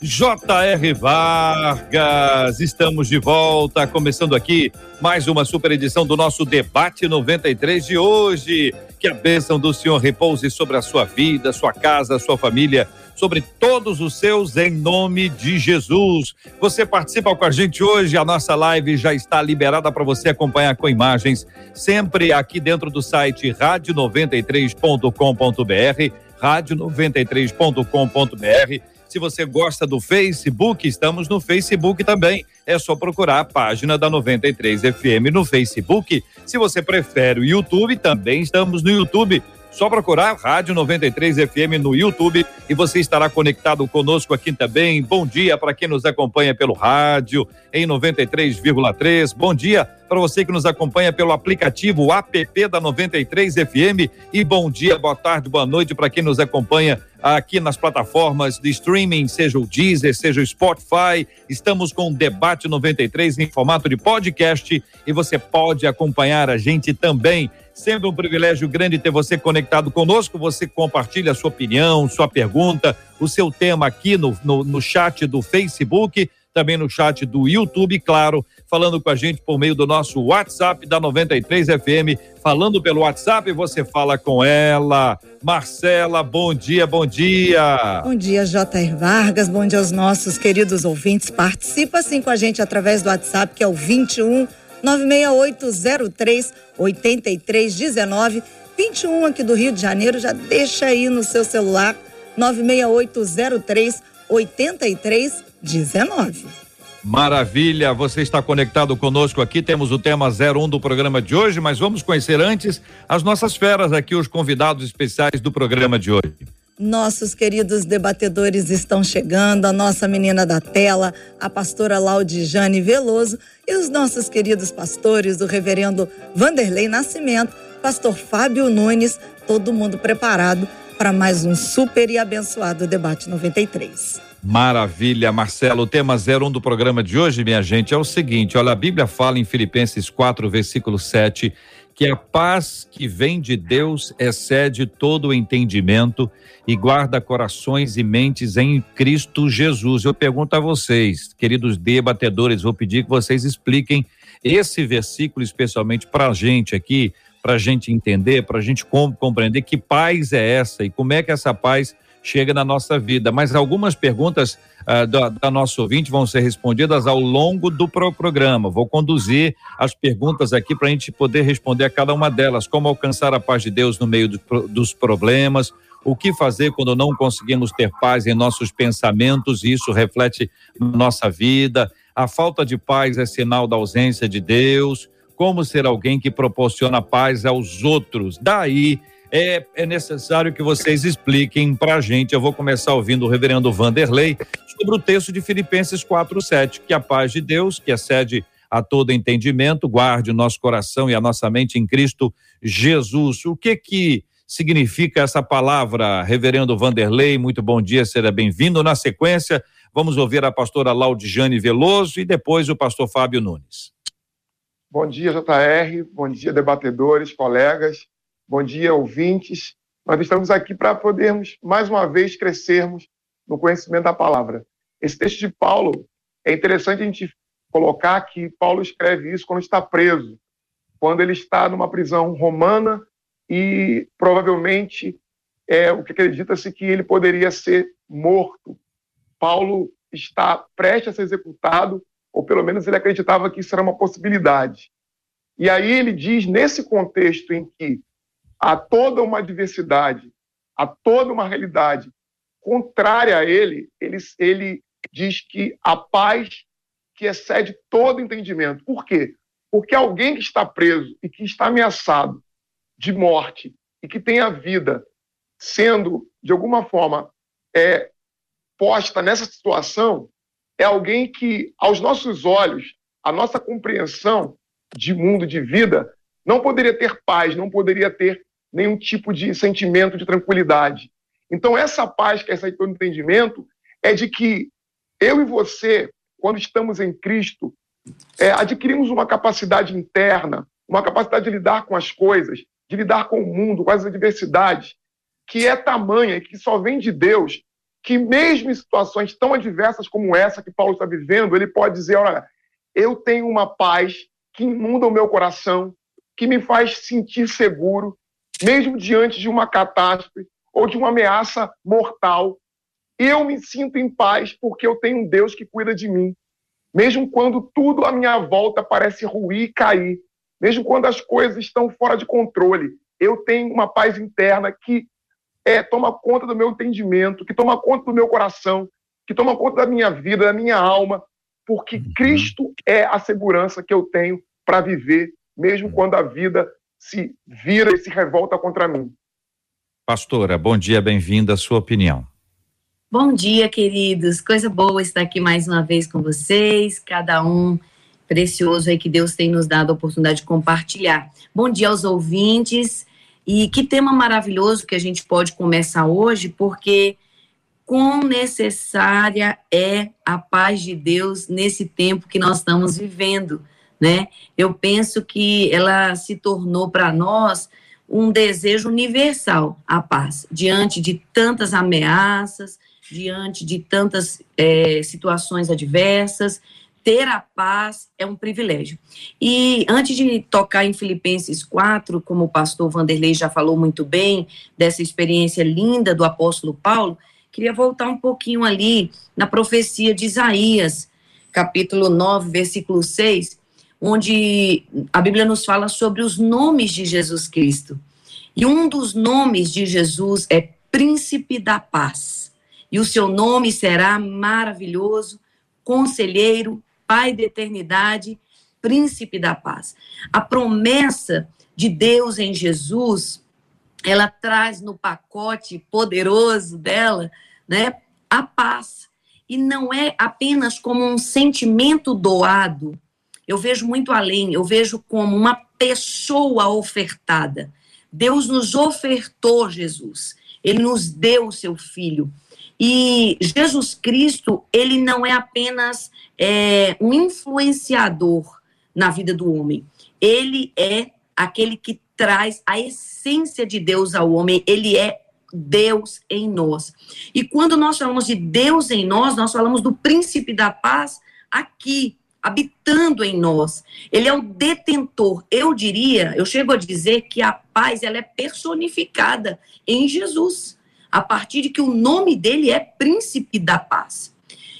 J.R. Vargas, estamos de volta, começando aqui mais uma super edição do nosso Debate 93 de hoje. Que a bênção do Senhor repouse sobre a sua vida, sua casa, sua família, sobre todos os seus, em nome de Jesus. Você participa com a gente hoje, a nossa live já está liberada para você acompanhar com imagens, sempre aqui dentro do site rádio93.com.br, rádio93.com.br se você gosta do Facebook, estamos no Facebook também. É só procurar a página da 93 FM no Facebook. Se você prefere o YouTube, também estamos no YouTube. Só procurar Rádio 93 FM no YouTube e você estará conectado conosco aqui também. Bom dia para quem nos acompanha pelo rádio em 93,3. Bom dia para você que nos acompanha pelo aplicativo app da 93 FM e bom dia, boa tarde, boa noite para quem nos acompanha aqui nas plataformas de streaming, seja o Deezer, seja o Spotify. Estamos com o Debate 93 em formato de podcast e você pode acompanhar a gente também Sempre um privilégio grande ter você conectado conosco. Você compartilha a sua opinião, sua pergunta, o seu tema aqui no, no, no chat do Facebook, também no chat do YouTube, claro, falando com a gente por meio do nosso WhatsApp da 93 FM. Falando pelo WhatsApp, você fala com ela. Marcela, bom dia, bom dia. Bom dia, J.R. Vargas, bom dia aos nossos queridos ouvintes. Participa sim com a gente através do WhatsApp, que é o 21 96803 8319 21 aqui do Rio de Janeiro, já deixa aí no seu celular 96803 8319. Maravilha, você está conectado conosco aqui. Temos o tema 01 do programa de hoje, mas vamos conhecer antes as nossas feras aqui, os convidados especiais do programa de hoje. Nossos queridos debatedores estão chegando, a nossa menina da tela, a pastora Laudijane Veloso e os nossos queridos pastores, o reverendo Vanderlei Nascimento, pastor Fábio Nunes, todo mundo preparado para mais um super e abençoado debate 93. Maravilha, Marcelo. O tema 01 do programa de hoje, minha gente, é o seguinte: olha, a Bíblia fala em Filipenses 4, versículo 7, que a paz que vem de Deus excede todo o entendimento e guarda corações e mentes em Cristo Jesus. Eu pergunto a vocês, queridos debatedores, vou pedir que vocês expliquem esse versículo especialmente para a gente aqui, para a gente entender, para a gente compreender que paz é essa e como é que essa paz chega na nossa vida. Mas algumas perguntas uh, da, da nosso ouvinte vão ser respondidas ao longo do pro programa. Vou conduzir as perguntas aqui para a gente poder responder a cada uma delas. Como alcançar a paz de Deus no meio do, dos problemas? O que fazer quando não conseguimos ter paz em nossos pensamentos? E isso reflete nossa vida. A falta de paz é sinal da ausência de Deus. Como ser alguém que proporciona paz aos outros? Daí é, é necessário que vocês expliquem para a gente. Eu vou começar ouvindo o reverendo Vanderlei sobre o texto de Filipenses 4,7, que a paz de Deus, que excede a todo entendimento, guarde o nosso coração e a nossa mente em Cristo Jesus. O que que significa essa palavra, reverendo Vanderlei? Muito bom dia, seja bem-vindo. Na sequência, vamos ouvir a pastora Laudijane Veloso e depois o pastor Fábio Nunes. Bom dia, JR. Bom dia, debatedores, colegas. Bom dia, ouvintes. Nós estamos aqui para podermos, mais uma vez, crescermos no conhecimento da palavra. Esse texto de Paulo, é interessante a gente colocar que Paulo escreve isso quando está preso, quando ele está numa prisão romana e provavelmente é o que acredita-se que ele poderia ser morto. Paulo está prestes a ser executado, ou pelo menos ele acreditava que isso era uma possibilidade. E aí ele diz, nesse contexto em que há toda uma diversidade, há toda uma realidade contrária a ele, ele, ele diz que a paz que excede todo entendimento. Por quê? Porque alguém que está preso e que está ameaçado de morte e que tem a vida sendo, de alguma forma, é, posta nessa situação é alguém que, aos nossos olhos, a nossa compreensão de mundo, de vida, não poderia ter paz, não poderia ter nenhum tipo de sentimento de tranquilidade. Então, essa paz que é esse entendimento é de que eu e você, quando estamos em Cristo, é, adquirimos uma capacidade interna, uma capacidade de lidar com as coisas, de lidar com o mundo, com as adversidades, que é tamanha, que só vem de Deus, que mesmo em situações tão adversas como essa que Paulo está vivendo, ele pode dizer: olha, eu tenho uma paz que inunda o meu coração, que me faz sentir seguro, mesmo diante de uma catástrofe ou de uma ameaça mortal. Eu me sinto em paz porque eu tenho um Deus que cuida de mim. Mesmo quando tudo à minha volta parece ruir e cair, mesmo quando as coisas estão fora de controle, eu tenho uma paz interna que é, toma conta do meu entendimento, que toma conta do meu coração, que toma conta da minha vida, da minha alma, porque uhum. Cristo é a segurança que eu tenho para viver, mesmo quando a vida se vira e se revolta contra mim. Pastora, bom dia, bem-vinda. A sua opinião. Bom dia, queridos. Coisa boa estar aqui mais uma vez com vocês, cada um precioso aí que Deus tem nos dado a oportunidade de compartilhar. Bom dia aos ouvintes. E que tema maravilhoso que a gente pode começar hoje, porque quão necessária é a paz de Deus nesse tempo que nós estamos vivendo, né? Eu penso que ela se tornou para nós um desejo universal, a paz, diante de tantas ameaças, diante de tantas é, situações adversas, ter a paz é um privilégio. E antes de tocar em Filipenses 4, como o pastor Vanderlei já falou muito bem, dessa experiência linda do apóstolo Paulo, queria voltar um pouquinho ali na profecia de Isaías, capítulo 9, versículo 6, onde a Bíblia nos fala sobre os nomes de Jesus Cristo. E um dos nomes de Jesus é Príncipe da Paz. E o seu nome será maravilhoso, conselheiro, Pai da eternidade, príncipe da paz. A promessa de Deus em Jesus, ela traz no pacote poderoso dela, né, a paz. E não é apenas como um sentimento doado. Eu vejo muito além, eu vejo como uma pessoa ofertada. Deus nos ofertou Jesus. Ele nos deu o seu filho. E Jesus Cristo, ele não é apenas é, um influenciador na vida do homem. Ele é aquele que traz a essência de Deus ao homem. Ele é Deus em nós. E quando nós falamos de Deus em nós, nós falamos do príncipe da paz aqui, habitando em nós. Ele é o detentor. Eu diria, eu chego a dizer que a paz ela é personificada em Jesus a partir de que o nome dele é Príncipe da Paz.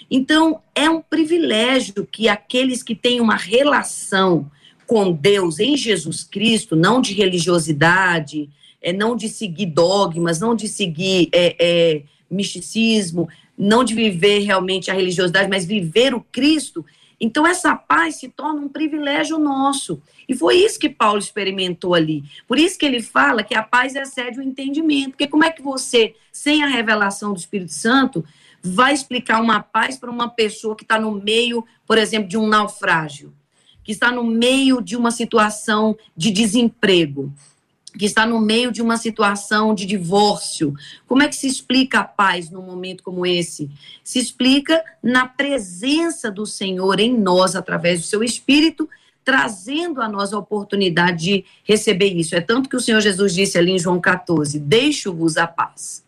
Então, é um privilégio que aqueles que têm uma relação com Deus em Jesus Cristo, não de religiosidade, é, não de seguir dogmas, não de seguir é, é, misticismo, não de viver realmente a religiosidade, mas viver o Cristo, então, essa paz se torna um privilégio nosso. E foi isso que Paulo experimentou ali. Por isso que ele fala que a paz excede o entendimento. Porque como é que você, sem a revelação do Espírito Santo, vai explicar uma paz para uma pessoa que está no meio, por exemplo, de um naufrágio, que está no meio de uma situação de desemprego? Que está no meio de uma situação de divórcio. Como é que se explica a paz num momento como esse? Se explica na presença do Senhor em nós, através do seu Espírito, trazendo a nós a oportunidade de receber isso. É tanto que o Senhor Jesus disse ali em João 14: Deixo-vos a paz.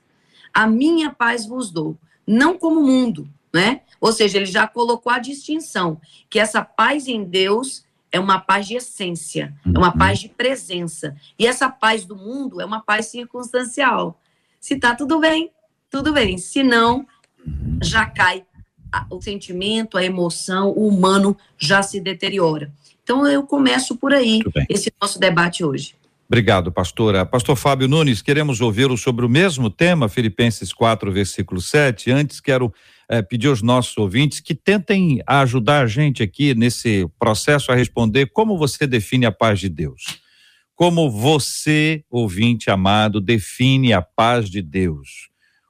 A minha paz vos dou, não como o mundo, né? Ou seja, ele já colocou a distinção que essa paz em Deus é uma paz de essência, é uma uhum. paz de presença. E essa paz do mundo é uma paz circunstancial. Se tá tudo bem, tudo bem. Se não, uhum. já cai o sentimento, a emoção, o humano já se deteriora. Então eu começo por aí esse nosso debate hoje. Obrigado, pastora. Pastor Fábio Nunes, queremos ouvi-lo sobre o mesmo tema, Filipenses 4, versículo 7. Antes, quero eh, pedir aos nossos ouvintes que tentem ajudar a gente aqui nesse processo a responder como você define a paz de Deus. Como você, ouvinte amado, define a paz de Deus?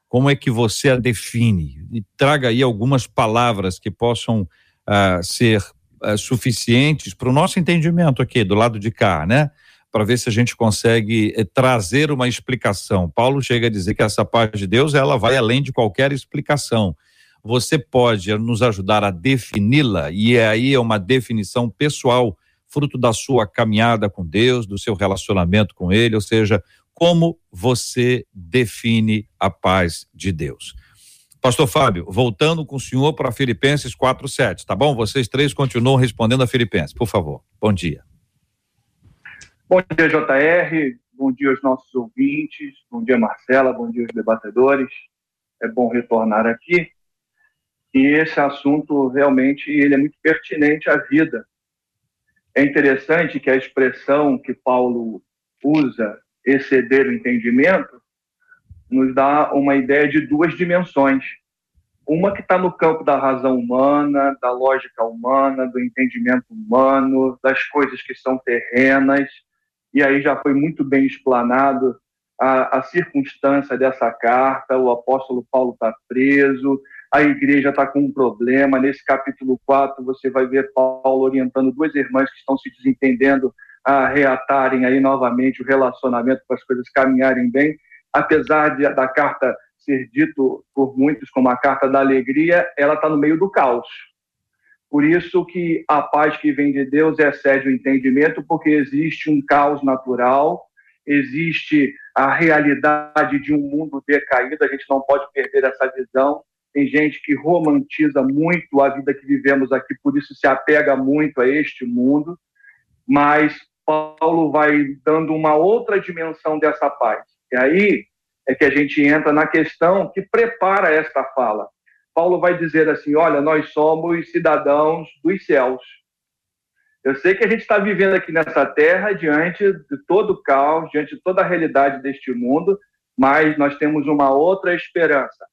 como é que você a define? E traga aí algumas palavras que possam uh, ser uh, suficientes para o nosso entendimento aqui, do lado de cá, né? Para ver se a gente consegue eh, trazer uma explicação. Paulo chega a dizer que essa paz de Deus, ela vai além de qualquer explicação. Você pode nos ajudar a defini-la, e aí é uma definição pessoal, fruto da sua caminhada com Deus, do seu relacionamento com Ele, ou seja, como você define a paz de Deus. Pastor Fábio, voltando com o senhor para Filipenses 4:7, tá bom? Vocês três continuam respondendo a Filipenses, por favor. Bom dia. Bom dia, JR. Bom dia aos nossos ouvintes. Bom dia, Marcela. Bom dia aos debatedores. É bom retornar aqui. E esse assunto realmente ele é muito pertinente à vida. É interessante que a expressão que Paulo usa exceder o entendimento, nos dá uma ideia de duas dimensões. Uma que está no campo da razão humana, da lógica humana, do entendimento humano, das coisas que são terrenas, e aí já foi muito bem explanado a, a circunstância dessa carta, o apóstolo Paulo está preso, a igreja está com um problema. Nesse capítulo 4, você vai ver Paulo orientando duas irmãs que estão se desentendendo a reatarem aí novamente o relacionamento para as coisas caminharem bem, apesar de, da carta ser dito por muitos como a carta da alegria, ela está no meio do caos. Por isso que a paz que vem de Deus excede o entendimento, porque existe um caos natural, existe a realidade de um mundo decaído, a gente não pode perder essa visão. Tem gente que romantiza muito a vida que vivemos aqui, por isso se apega muito a este mundo, mas Paulo vai dando uma outra dimensão dessa paz. E aí é que a gente entra na questão que prepara esta fala. Paulo vai dizer assim: olha, nós somos cidadãos dos céus. Eu sei que a gente está vivendo aqui nessa terra diante de todo o caos, diante de toda a realidade deste mundo, mas nós temos uma outra esperança.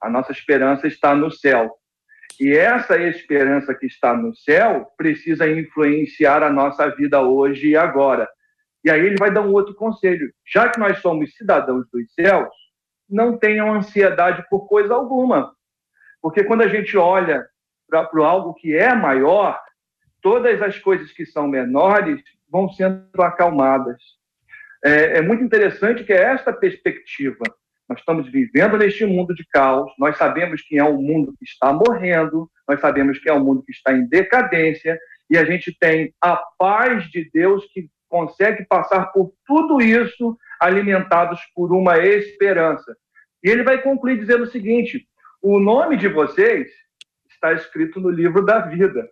A nossa esperança está no céu. E essa esperança que está no céu precisa influenciar a nossa vida hoje e agora. E aí ele vai dar um outro conselho. Já que nós somos cidadãos dos céus, não tenham ansiedade por coisa alguma. Porque quando a gente olha para algo que é maior, todas as coisas que são menores vão sendo acalmadas. É, é muito interessante que é esta perspectiva nós estamos vivendo neste mundo de caos, nós sabemos que é um mundo que está morrendo, nós sabemos que é um mundo que está em decadência, e a gente tem a paz de Deus que consegue passar por tudo isso alimentados por uma esperança. E ele vai concluir dizendo o seguinte: o nome de vocês está escrito no livro da vida.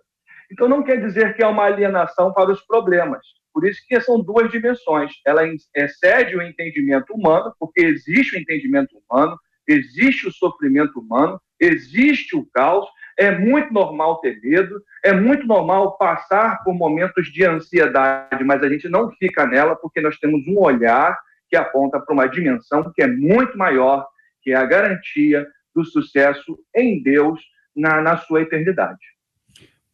Então não quer dizer que é uma alienação para os problemas. Por isso que são duas dimensões. Ela excede o entendimento humano, porque existe o entendimento humano, existe o sofrimento humano, existe o caos. É muito normal ter medo, é muito normal passar por momentos de ansiedade, mas a gente não fica nela porque nós temos um olhar que aponta para uma dimensão que é muito maior, que é a garantia do sucesso em Deus na, na sua eternidade.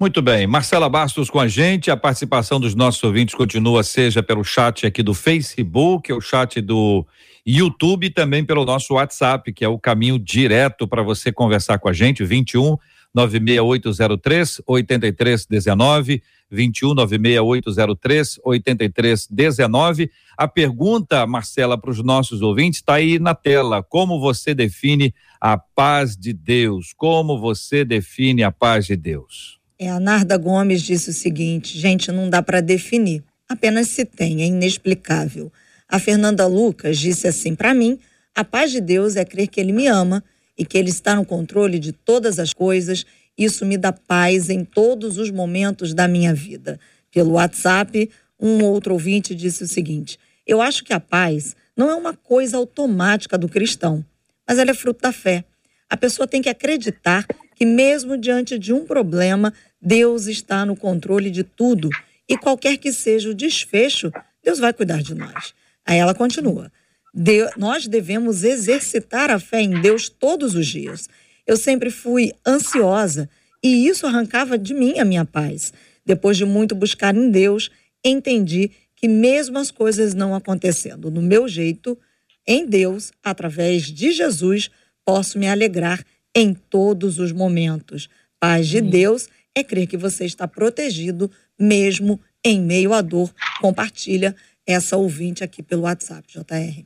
Muito bem, Marcela Bastos com a gente, a participação dos nossos ouvintes continua, seja pelo chat aqui do Facebook, o chat do YouTube e também pelo nosso WhatsApp, que é o caminho direto para você conversar com a gente, 21 96803 8319, 21 96803 8319. A pergunta, Marcela, para os nossos ouvintes está aí na tela. Como você define a paz de Deus? Como você define a paz de Deus? É, a Narda Gomes disse o seguinte: gente, não dá para definir, apenas se tem, é inexplicável. A Fernanda Lucas disse assim: para mim, a paz de Deus é crer que Ele me ama e que Ele está no controle de todas as coisas. Isso me dá paz em todos os momentos da minha vida. Pelo WhatsApp, um outro ouvinte disse o seguinte: eu acho que a paz não é uma coisa automática do cristão, mas ela é fruto da fé. A pessoa tem que acreditar que, mesmo diante de um problema, Deus está no controle de tudo e qualquer que seja o desfecho, Deus vai cuidar de nós. Aí ela continua. De, nós devemos exercitar a fé em Deus todos os dias. Eu sempre fui ansiosa e isso arrancava de mim a minha paz. Depois de muito buscar em Deus, entendi que, mesmo as coisas não acontecendo no meu jeito, em Deus, através de Jesus, posso me alegrar em todos os momentos. Paz de Deus é crer que você está protegido mesmo em meio à dor. Compartilha essa ouvinte aqui pelo WhatsApp, JR.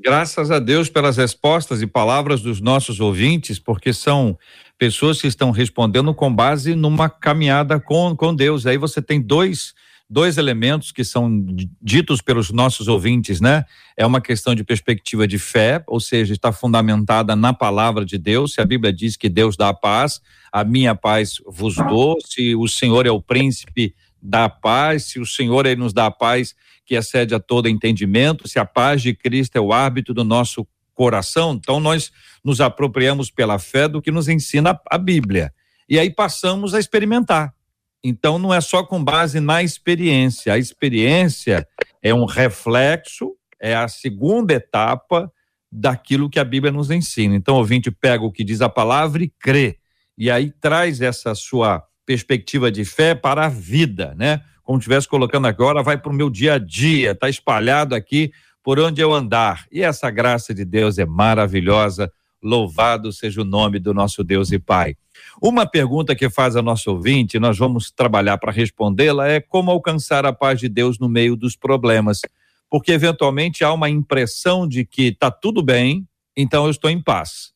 Graças a Deus pelas respostas e palavras dos nossos ouvintes, porque são pessoas que estão respondendo com base numa caminhada com, com Deus. Aí você tem dois dois elementos que são ditos pelos nossos ouvintes, né? É uma questão de perspectiva de fé, ou seja, está fundamentada na palavra de Deus. Se a Bíblia diz que Deus dá a paz, a minha paz vos dou. Se o Senhor é o príncipe da paz, se o Senhor nos dá a paz que excede a todo entendimento, se a paz de Cristo é o árbitro do nosso coração, então nós nos apropriamos pela fé do que nos ensina a Bíblia. E aí passamos a experimentar. Então, não é só com base na experiência. A experiência é um reflexo, é a segunda etapa daquilo que a Bíblia nos ensina. Então, o ouvinte pega o que diz a palavra e crê. E aí traz essa sua perspectiva de fé para a vida, né? Como estivesse colocando agora, vai para o meu dia a dia, está espalhado aqui por onde eu andar. E essa graça de Deus é maravilhosa. Louvado seja o nome do nosso Deus e Pai. Uma pergunta que faz a nossa ouvinte, nós vamos trabalhar para respondê-la, é como alcançar a paz de Deus no meio dos problemas. Porque eventualmente há uma impressão de que está tudo bem, então eu estou em paz.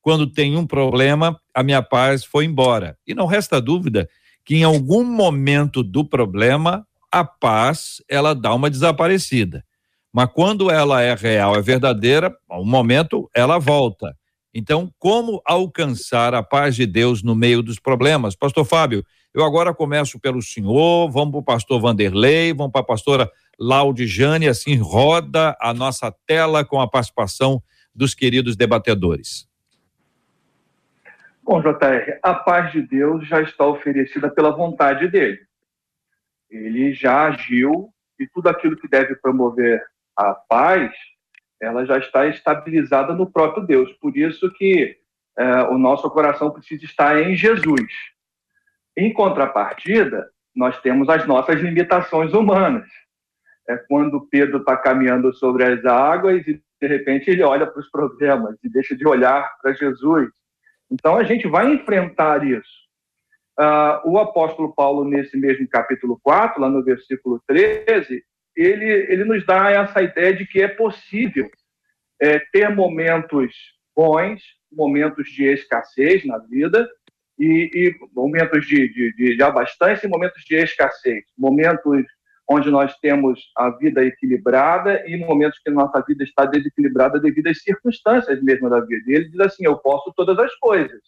Quando tem um problema, a minha paz foi embora. E não resta dúvida que em algum momento do problema, a paz ela dá uma desaparecida. Mas quando ela é real, é verdadeira, um momento ela volta. Então, como alcançar a paz de Deus no meio dos problemas? Pastor Fábio, eu agora começo pelo senhor, vamos para o pastor Vanderlei, vamos para a pastora Laudijane, assim roda a nossa tela com a participação dos queridos debatedores. Bom, JR, a paz de Deus já está oferecida pela vontade dele. Ele já agiu e tudo aquilo que deve promover a paz ela já está estabilizada no próprio Deus. Por isso que é, o nosso coração precisa estar em Jesus. Em contrapartida, nós temos as nossas limitações humanas. É quando Pedro está caminhando sobre as águas e de repente ele olha para os problemas e deixa de olhar para Jesus. Então a gente vai enfrentar isso. Uh, o apóstolo Paulo, nesse mesmo capítulo 4, lá no versículo 13, ele, ele nos dá essa ideia de que é possível é, ter momentos bons, momentos de escassez na vida, e, e momentos de, de, de abastança e momentos de escassez, momentos onde nós temos a vida equilibrada e momentos que nossa vida está desequilibrada devido às circunstâncias mesmo da vida. E ele diz assim: Eu posso todas as coisas.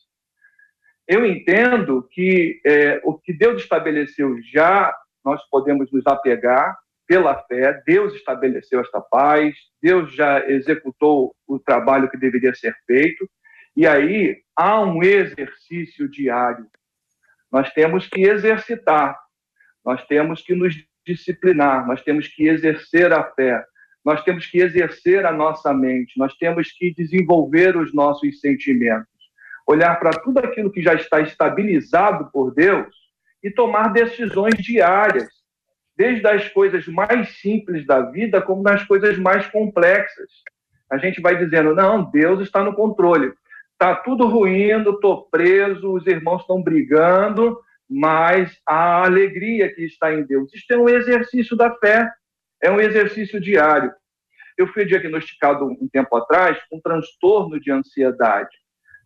Eu entendo que é, o que Deus estabeleceu já nós podemos nos apegar, pela fé, Deus estabeleceu esta paz, Deus já executou o trabalho que deveria ser feito, e aí há um exercício diário. Nós temos que exercitar, nós temos que nos disciplinar, nós temos que exercer a fé, nós temos que exercer a nossa mente, nós temos que desenvolver os nossos sentimentos, olhar para tudo aquilo que já está estabilizado por Deus e tomar decisões diárias desde as coisas mais simples da vida como nas coisas mais complexas. A gente vai dizendo, não, Deus está no controle. Está tudo ruindo, estou preso, os irmãos estão brigando, mas a alegria que está em Deus. Isto é um exercício da fé, é um exercício diário. Eu fui diagnosticado um tempo atrás com um transtorno de ansiedade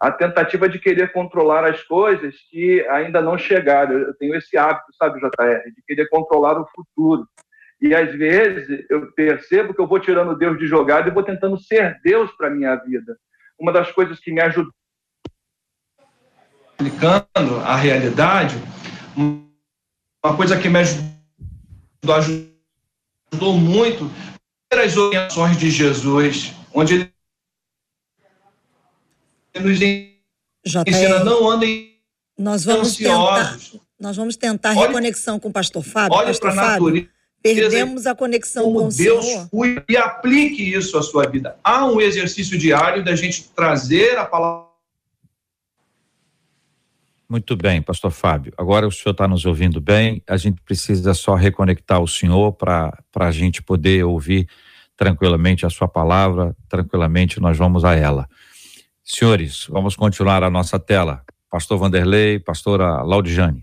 a tentativa de querer controlar as coisas que ainda não chegaram. Eu tenho esse hábito, sabe, JR, de querer controlar o futuro. E às vezes eu percebo que eu vou tirando Deus de jogada e vou tentando ser Deus para minha vida. Uma das coisas que me ajudou aplicando a realidade, uma coisa que me ajudou, ajudou muito as orientações de Jesus, onde ele nos ensina, não andem nós vamos ansiosos. Tentar, nós vamos tentar olhe, reconexão com o pastor Fábio. Olhe para a natureza. Perdemos a conexão como com o Deus Senhor. Cuida, e aplique isso à sua vida. Há um exercício diário da gente trazer a palavra. Muito bem, pastor Fábio. Agora o senhor está nos ouvindo bem. A gente precisa só reconectar o senhor para a gente poder ouvir tranquilamente a sua palavra. Tranquilamente nós vamos a ela. Senhores, vamos continuar a nossa tela. Pastor Vanderlei, pastora Laudijane.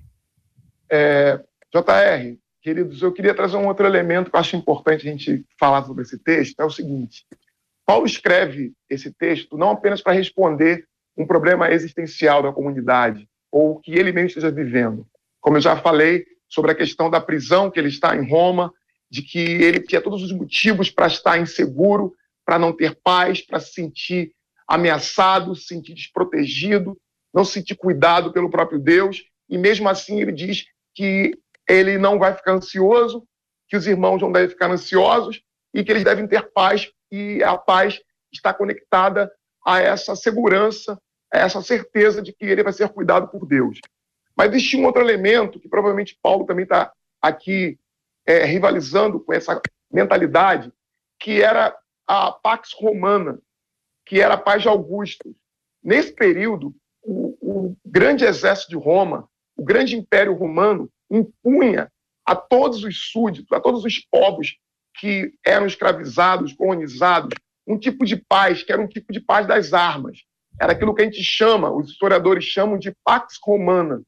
É, JR, queridos, eu queria trazer um outro elemento que eu acho importante a gente falar sobre esse texto. É o seguinte: Paulo escreve esse texto não apenas para responder um problema existencial da comunidade, ou que ele mesmo esteja vivendo. Como eu já falei sobre a questão da prisão que ele está em Roma, de que ele tinha todos os motivos para estar inseguro, para não ter paz, para se sentir ameaçado, se sentir desprotegido, não se sentir cuidado pelo próprio Deus, e mesmo assim ele diz que ele não vai ficar ansioso, que os irmãos não devem ficar ansiosos e que eles devem ter paz, e a paz está conectada a essa segurança, a essa certeza de que ele vai ser cuidado por Deus. Mas existe um outro elemento que provavelmente Paulo também está aqui é, rivalizando com essa mentalidade, que era a Pax Romana, que era paz de Augusto. Nesse período, o, o grande exército de Roma, o grande império romano, impunha a todos os súditos, a todos os povos que eram escravizados, colonizados, um tipo de paz, que era um tipo de paz das armas. Era aquilo que a gente chama, os historiadores chamam de Pax Romana,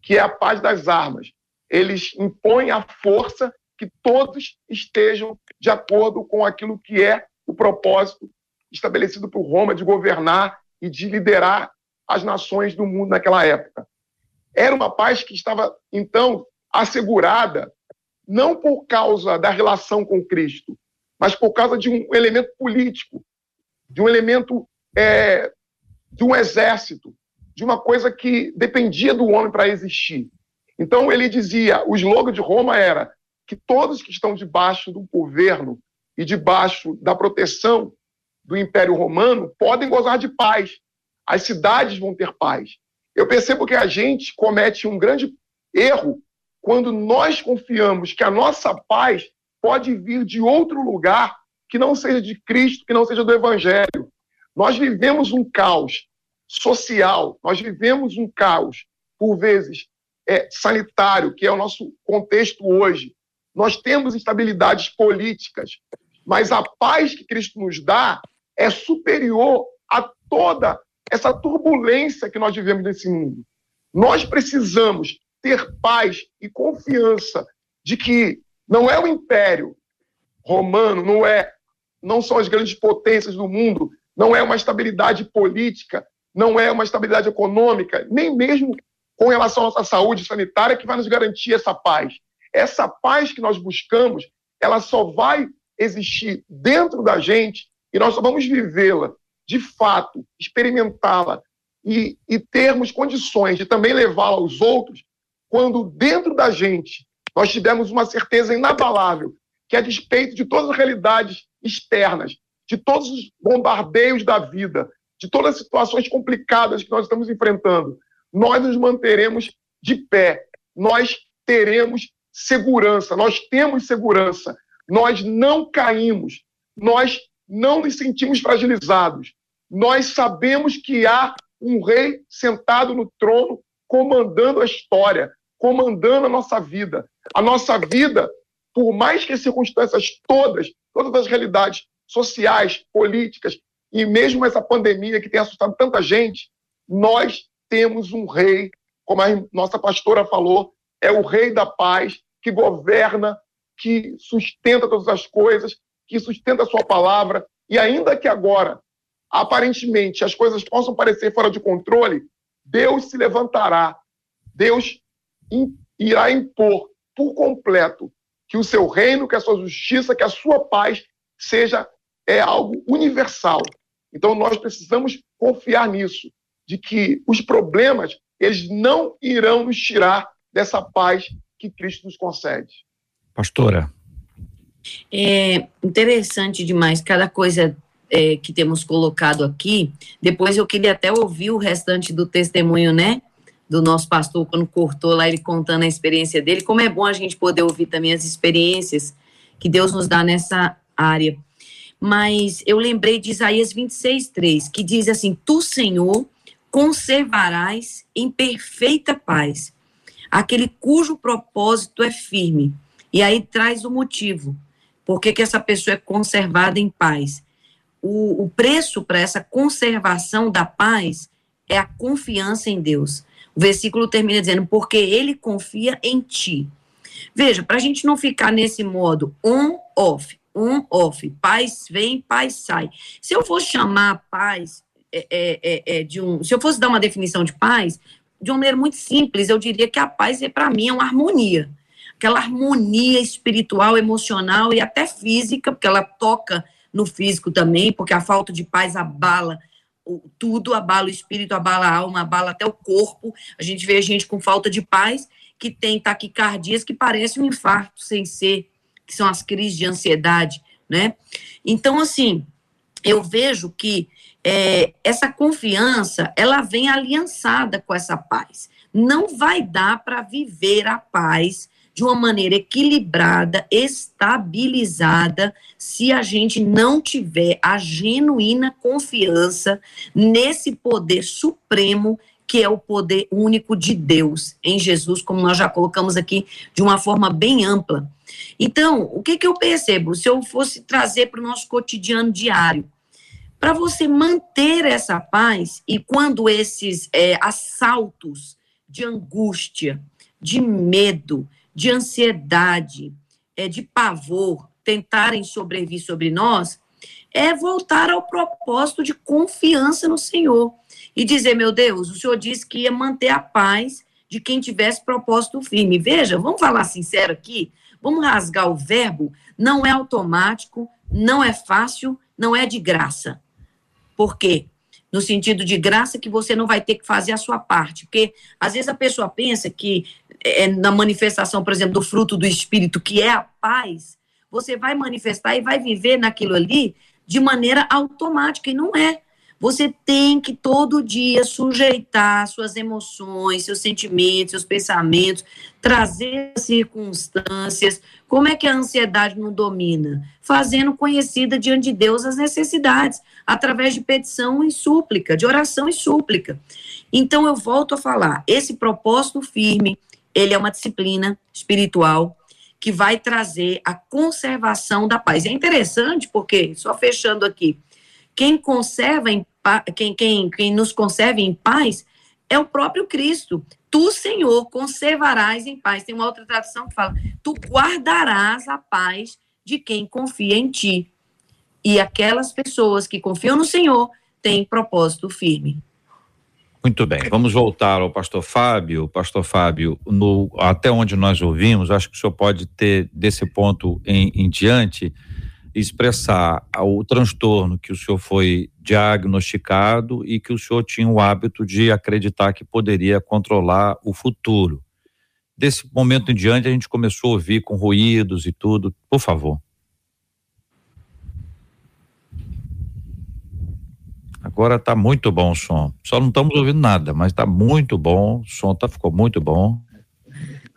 que é a paz das armas. Eles impõem a força que todos estejam de acordo com aquilo que é o propósito estabelecido por Roma de governar e de liderar as nações do mundo naquela época. Era uma paz que estava, então, assegurada não por causa da relação com Cristo, mas por causa de um elemento político, de um elemento é, de um exército, de uma coisa que dependia do homem para existir. Então ele dizia, o slogan de Roma era que todos que estão debaixo do governo e debaixo da proteção do Império Romano podem gozar de paz. As cidades vão ter paz. Eu percebo que a gente comete um grande erro quando nós confiamos que a nossa paz pode vir de outro lugar que não seja de Cristo, que não seja do Evangelho. Nós vivemos um caos social, nós vivemos um caos, por vezes, é, sanitário, que é o nosso contexto hoje. Nós temos instabilidades políticas, mas a paz que Cristo nos dá é superior a toda essa turbulência que nós vivemos nesse mundo. Nós precisamos ter paz e confiança de que não é o império romano, não é, não são as grandes potências do mundo, não é uma estabilidade política, não é uma estabilidade econômica, nem mesmo com relação à nossa saúde sanitária que vai nos garantir essa paz. Essa paz que nós buscamos, ela só vai existir dentro da gente e nós só vamos vivê-la de fato, experimentá-la e, e termos condições de também levá-la aos outros quando dentro da gente nós tivermos uma certeza inabalável que, a despeito de todas as realidades externas, de todos os bombardeios da vida, de todas as situações complicadas que nós estamos enfrentando, nós nos manteremos de pé, nós teremos segurança, nós temos segurança, nós não caímos, nós não nos sentimos fragilizados. Nós sabemos que há um rei sentado no trono comandando a história, comandando a nossa vida. A nossa vida, por mais que as circunstâncias todas, todas as realidades sociais, políticas e mesmo essa pandemia que tem assustado tanta gente, nós temos um rei, como a nossa pastora falou, é o rei da paz, que governa, que sustenta todas as coisas, que sustenta a sua palavra, e ainda que agora, aparentemente, as coisas possam parecer fora de controle, Deus se levantará, Deus irá impor por completo que o seu reino, que a sua justiça, que a sua paz seja é algo universal. Então nós precisamos confiar nisso, de que os problemas eles não irão nos tirar dessa paz que Cristo nos concede. Pastora. É interessante demais cada coisa é, que temos colocado aqui. Depois eu queria até ouvir o restante do testemunho, né? do nosso pastor quando cortou lá ele contando a experiência dele. Como é bom a gente poder ouvir também as experiências que Deus nos dá nessa área. Mas eu lembrei de Isaías 26, 3, que diz assim: Tu, Senhor, conservarás em perfeita paz aquele cujo propósito é firme. E aí traz o motivo. Por que, que essa pessoa é conservada em paz? o, o preço para essa conservação da paz é a confiança em Deus. O versículo termina dizendo, porque ele confia em ti. Veja, para a gente não ficar nesse modo on-off, on-off, paz vem, paz sai. Se eu fosse chamar paz é, é, é, é, de um. Se eu fosse dar uma definição de paz, de uma maneira muito simples, eu diria que a paz é, para mim, é uma harmonia. Aquela harmonia espiritual, emocional e até física, porque ela toca no físico também, porque a falta de paz abala tudo, abala o espírito, abala a alma, abala até o corpo. A gente vê gente com falta de paz que tem taquicardias que parecem um infarto sem ser, que são as crises de ansiedade, né? Então, assim, eu vejo que é, essa confiança, ela vem aliançada com essa paz. Não vai dar para viver a paz de uma maneira equilibrada, estabilizada, se a gente não tiver a genuína confiança nesse poder supremo que é o poder único de Deus em Jesus, como nós já colocamos aqui de uma forma bem ampla. Então, o que, que eu percebo? Se eu fosse trazer para o nosso cotidiano diário, para você manter essa paz e quando esses é, assaltos de angústia, de medo, de ansiedade, é, de pavor tentarem sobreviver sobre nós, é voltar ao propósito de confiança no Senhor e dizer, meu Deus, o Senhor disse que ia manter a paz de quem tivesse propósito firme. Veja, vamos falar sincero aqui, vamos rasgar o verbo, não é automático, não é fácil, não é de graça. Por quê? No sentido de graça que você não vai ter que fazer a sua parte. Porque às vezes a pessoa pensa que é, na manifestação, por exemplo, do fruto do Espírito, que é a paz, você vai manifestar e vai viver naquilo ali de maneira automática, e não é. Você tem que todo dia sujeitar suas emoções, seus sentimentos, seus pensamentos, trazer circunstâncias. Como é que a ansiedade não domina? Fazendo conhecida diante de Deus as necessidades, através de petição e súplica, de oração e súplica. Então eu volto a falar, esse propósito firme, ele é uma disciplina espiritual que vai trazer a conservação da paz. É interessante porque, só fechando aqui, quem conserva em quem, quem, quem nos conserva em paz é o próprio Cristo. Tu, Senhor, conservarás em paz. Tem uma outra tradução que fala: tu guardarás a paz de quem confia em ti. E aquelas pessoas que confiam no Senhor têm propósito firme. Muito bem, vamos voltar ao pastor Fábio. Pastor Fábio, no, até onde nós ouvimos, acho que o senhor pode ter, desse ponto em, em diante, expressar o transtorno que o senhor foi diagnosticado e que o senhor tinha o hábito de acreditar que poderia controlar o futuro. Desse momento em diante, a gente começou a ouvir com ruídos e tudo. Por favor. Agora está muito bom o som. Só não estamos ouvindo nada, mas está muito bom. O som tá, ficou muito bom.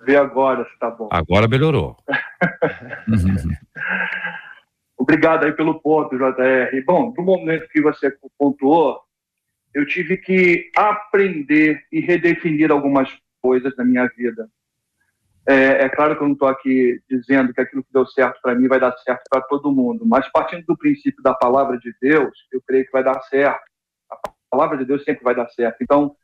Vê agora se está bom. Agora melhorou. Obrigado aí pelo ponto, JR. Bom, no momento que você pontuou, eu tive que aprender e redefinir algumas coisas na minha vida. É, é claro que eu não estou aqui dizendo que aquilo que deu certo para mim vai dar certo para todo mundo, mas partindo do princípio da palavra de Deus, eu creio que vai dar certo. A palavra de Deus sempre vai dar certo. Então,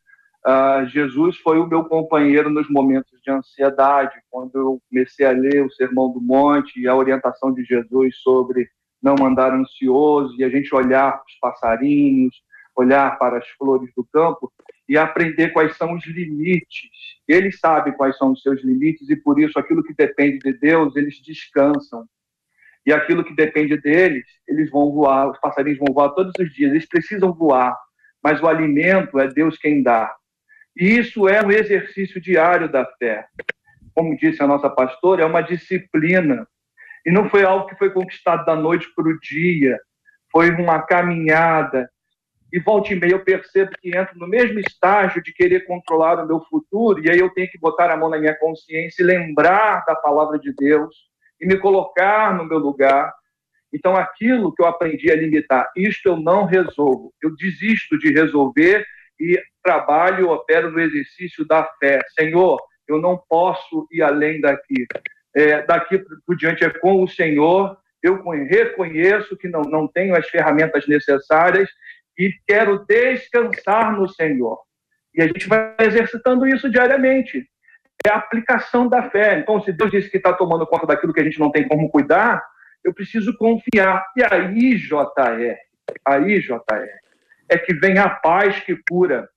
Uh, Jesus foi o meu companheiro nos momentos de ansiedade, quando eu comecei a ler o Sermão do Monte e a orientação de Jesus sobre não andar ansioso e a gente olhar para os passarinhos, olhar para as flores do campo e aprender quais são os limites. Ele sabe quais são os seus limites e por isso aquilo que depende de Deus, eles descansam. E aquilo que depende deles, eles vão voar, os passarinhos vão voar todos os dias, eles precisam voar, mas o alimento é Deus quem dá. E isso é um exercício diário da fé. Como disse a nossa pastora, é uma disciplina. E não foi algo que foi conquistado da noite para o dia, foi uma caminhada. E volta e meia eu percebo que entro no mesmo estágio de querer controlar o meu futuro, e aí eu tenho que botar a mão na minha consciência e lembrar da palavra de Deus e me colocar no meu lugar. Então, aquilo que eu aprendi a limitar, isto eu não resolvo. Eu desisto de resolver e trabalho, opero no exercício da fé. Senhor, eu não posso ir além daqui. É, daqui por diante é com o Senhor eu reconheço que não, não tenho as ferramentas necessárias e quero descansar no Senhor. E a gente vai exercitando isso diariamente. É a aplicação da fé. Então, se Deus disse que está tomando conta daquilo que a gente não tem como cuidar, eu preciso confiar. E aí, JR, aí, JR, é que vem a paz que cura.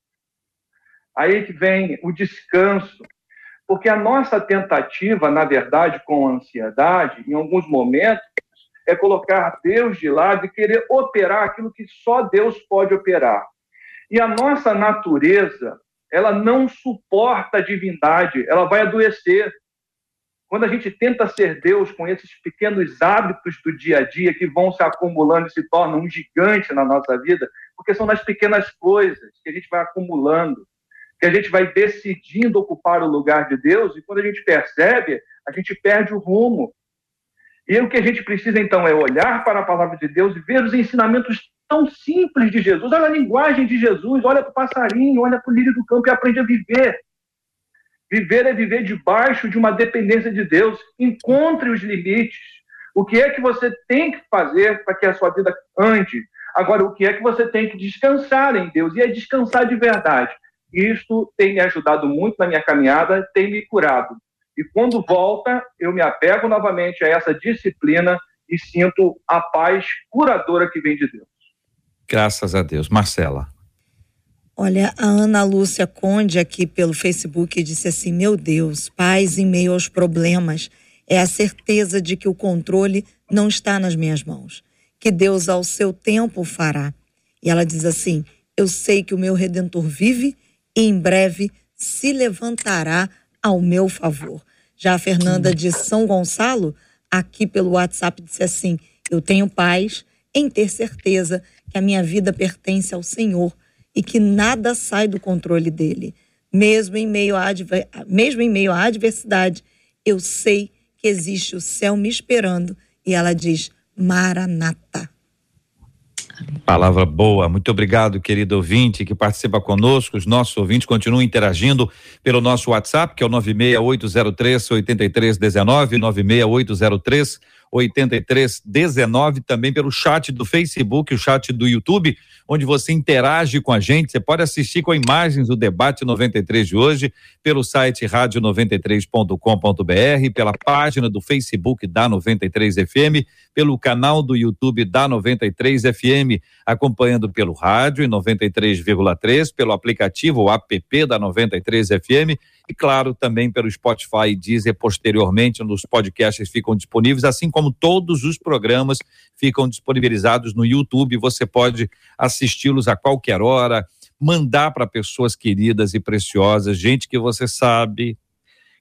Aí que vem o descanso. Porque a nossa tentativa, na verdade, com ansiedade, em alguns momentos, é colocar Deus de lado e querer operar aquilo que só Deus pode operar. E a nossa natureza, ela não suporta a divindade, ela vai adoecer. Quando a gente tenta ser Deus com esses pequenos hábitos do dia a dia que vão se acumulando e se tornam um gigante na nossa vida, porque são nas pequenas coisas que a gente vai acumulando, que a gente vai decidindo ocupar o lugar de Deus, e quando a gente percebe, a gente perde o rumo. E o que a gente precisa, então, é olhar para a palavra de Deus e ver os ensinamentos tão simples de Jesus. Olha a linguagem de Jesus, olha para o passarinho, olha para o lírio do campo e aprende a viver. Viver é viver debaixo de uma dependência de Deus. Encontre os limites. O que é que você tem que fazer para que a sua vida ande? Agora, o que é que você tem que descansar em Deus? E é descansar de verdade. Isto tem me ajudado muito na minha caminhada, tem me curado. E quando volta, eu me apego novamente a essa disciplina e sinto a paz curadora que vem de Deus. Graças a Deus. Marcela. Olha, a Ana Lúcia Conde aqui pelo Facebook disse assim: Meu Deus, paz em meio aos problemas é a certeza de que o controle não está nas minhas mãos, que Deus ao seu tempo fará. E ela diz assim: Eu sei que o meu redentor vive e em breve se levantará ao meu favor. Já a Fernanda de São Gonçalo, aqui pelo WhatsApp, disse assim: Eu tenho paz em ter certeza que a minha vida pertence ao Senhor e que nada sai do controle dele. Mesmo em meio à, mesmo em meio à adversidade, eu sei que existe o céu me esperando. E ela diz: Maranata. Palavra boa. Muito obrigado, querido ouvinte que participa conosco. Os nossos ouvintes continuam interagindo pelo nosso WhatsApp, que é o 96803 8319, 96803 8319, também pelo chat do Facebook, o chat do YouTube, onde você interage com a gente. Você pode assistir com imagens do debate 93 de hoje, pelo site rádio93.com.br, pela página do Facebook da 93 FM, pelo canal do YouTube da 93 FM, acompanhando pelo rádio em 93,3, pelo aplicativo o app da 93 FM e, claro, também pelo Spotify e Deezer posteriormente, onde os podcasts ficam disponíveis, assim como todos os programas ficam disponibilizados no YouTube. Você pode assisti-los a qualquer hora, mandar para pessoas queridas e preciosas, gente que você sabe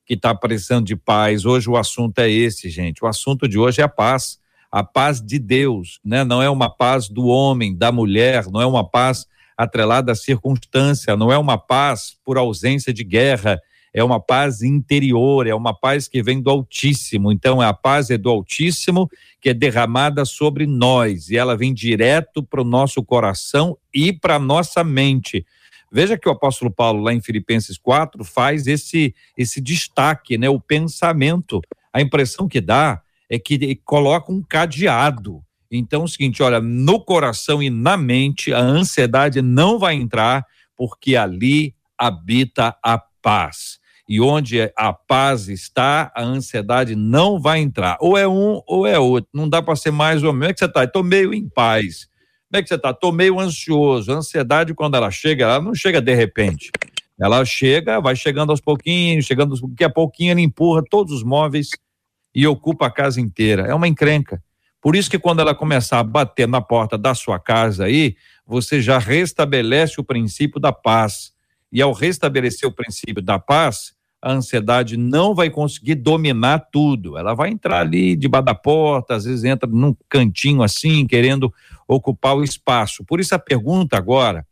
que está precisando de paz. Hoje o assunto é esse, gente. O assunto de hoje é a paz. A paz de Deus, né? Não é uma paz do homem, da mulher, não é uma paz atrelada à circunstância, não é uma paz por ausência de guerra, é uma paz interior, é uma paz que vem do Altíssimo. Então, a paz é do Altíssimo que é derramada sobre nós e ela vem direto para o nosso coração e para nossa mente. Veja que o apóstolo Paulo, lá em Filipenses 4, faz esse, esse destaque, né? O pensamento. A impressão que dá é que coloca um cadeado. Então, é o seguinte: olha, no coração e na mente, a ansiedade não vai entrar, porque ali habita a paz e onde a paz está, a ansiedade não vai entrar. Ou é um ou é outro. Não dá para ser mais ou menos. Como é que você está? Estou meio em paz. Como é que você está? Estou meio ansioso. A ansiedade, quando ela chega, ela não chega de repente. Ela chega, vai chegando aos pouquinhos, chegando daqui a pouquinho, ela empurra todos os móveis e ocupa a casa inteira. É uma encrenca. Por isso que quando ela começar a bater na porta da sua casa aí, você já restabelece o princípio da paz e ao restabelecer o princípio da paz, a ansiedade não vai conseguir dominar tudo. Ela vai entrar ali debaixo da porta, às vezes entra num cantinho assim, querendo ocupar o espaço. Por isso a pergunta agora,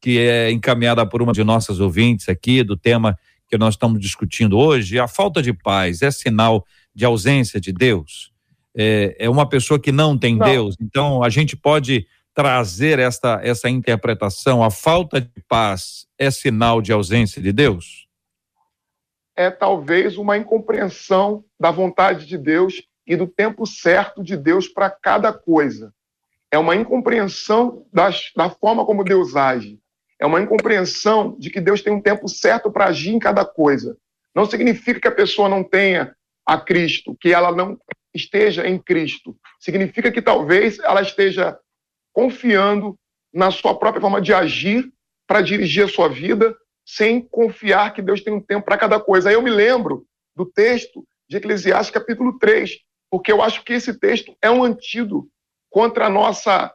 que é encaminhada por uma de nossas ouvintes aqui, do tema que nós estamos discutindo hoje, a falta de paz é sinal de ausência de Deus? É, é uma pessoa que não tem não. Deus, então a gente pode trazer esta, essa interpretação, a falta de paz é sinal de ausência de Deus? É talvez uma incompreensão da vontade de Deus e do tempo certo de Deus para cada coisa. É uma incompreensão das, da forma como Deus age. É uma incompreensão de que Deus tem um tempo certo para agir em cada coisa. Não significa que a pessoa não tenha a Cristo, que ela não esteja em Cristo. Significa que talvez ela esteja confiando na sua própria forma de agir para dirigir a sua vida, sem confiar que Deus tem um tempo para cada coisa. Aí eu me lembro do texto de Eclesiastes, capítulo 3, porque eu acho que esse texto é um antídoto contra a nossa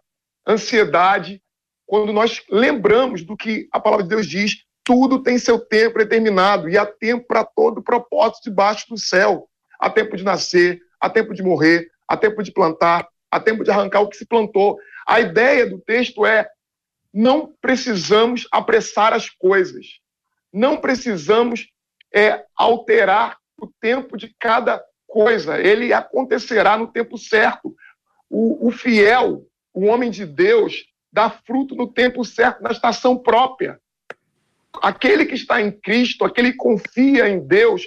ansiedade, quando nós lembramos do que a palavra de Deus diz, tudo tem seu tempo determinado e há tempo para todo propósito debaixo do céu. Há tempo de nascer, há tempo de morrer, há tempo de plantar, há tempo de arrancar o que se plantou. A ideia do texto é: não precisamos apressar as coisas, não precisamos é, alterar o tempo de cada coisa, ele acontecerá no tempo certo. O, o fiel, o homem de Deus, dá fruto no tempo certo, na estação própria. Aquele que está em Cristo, aquele que confia em Deus,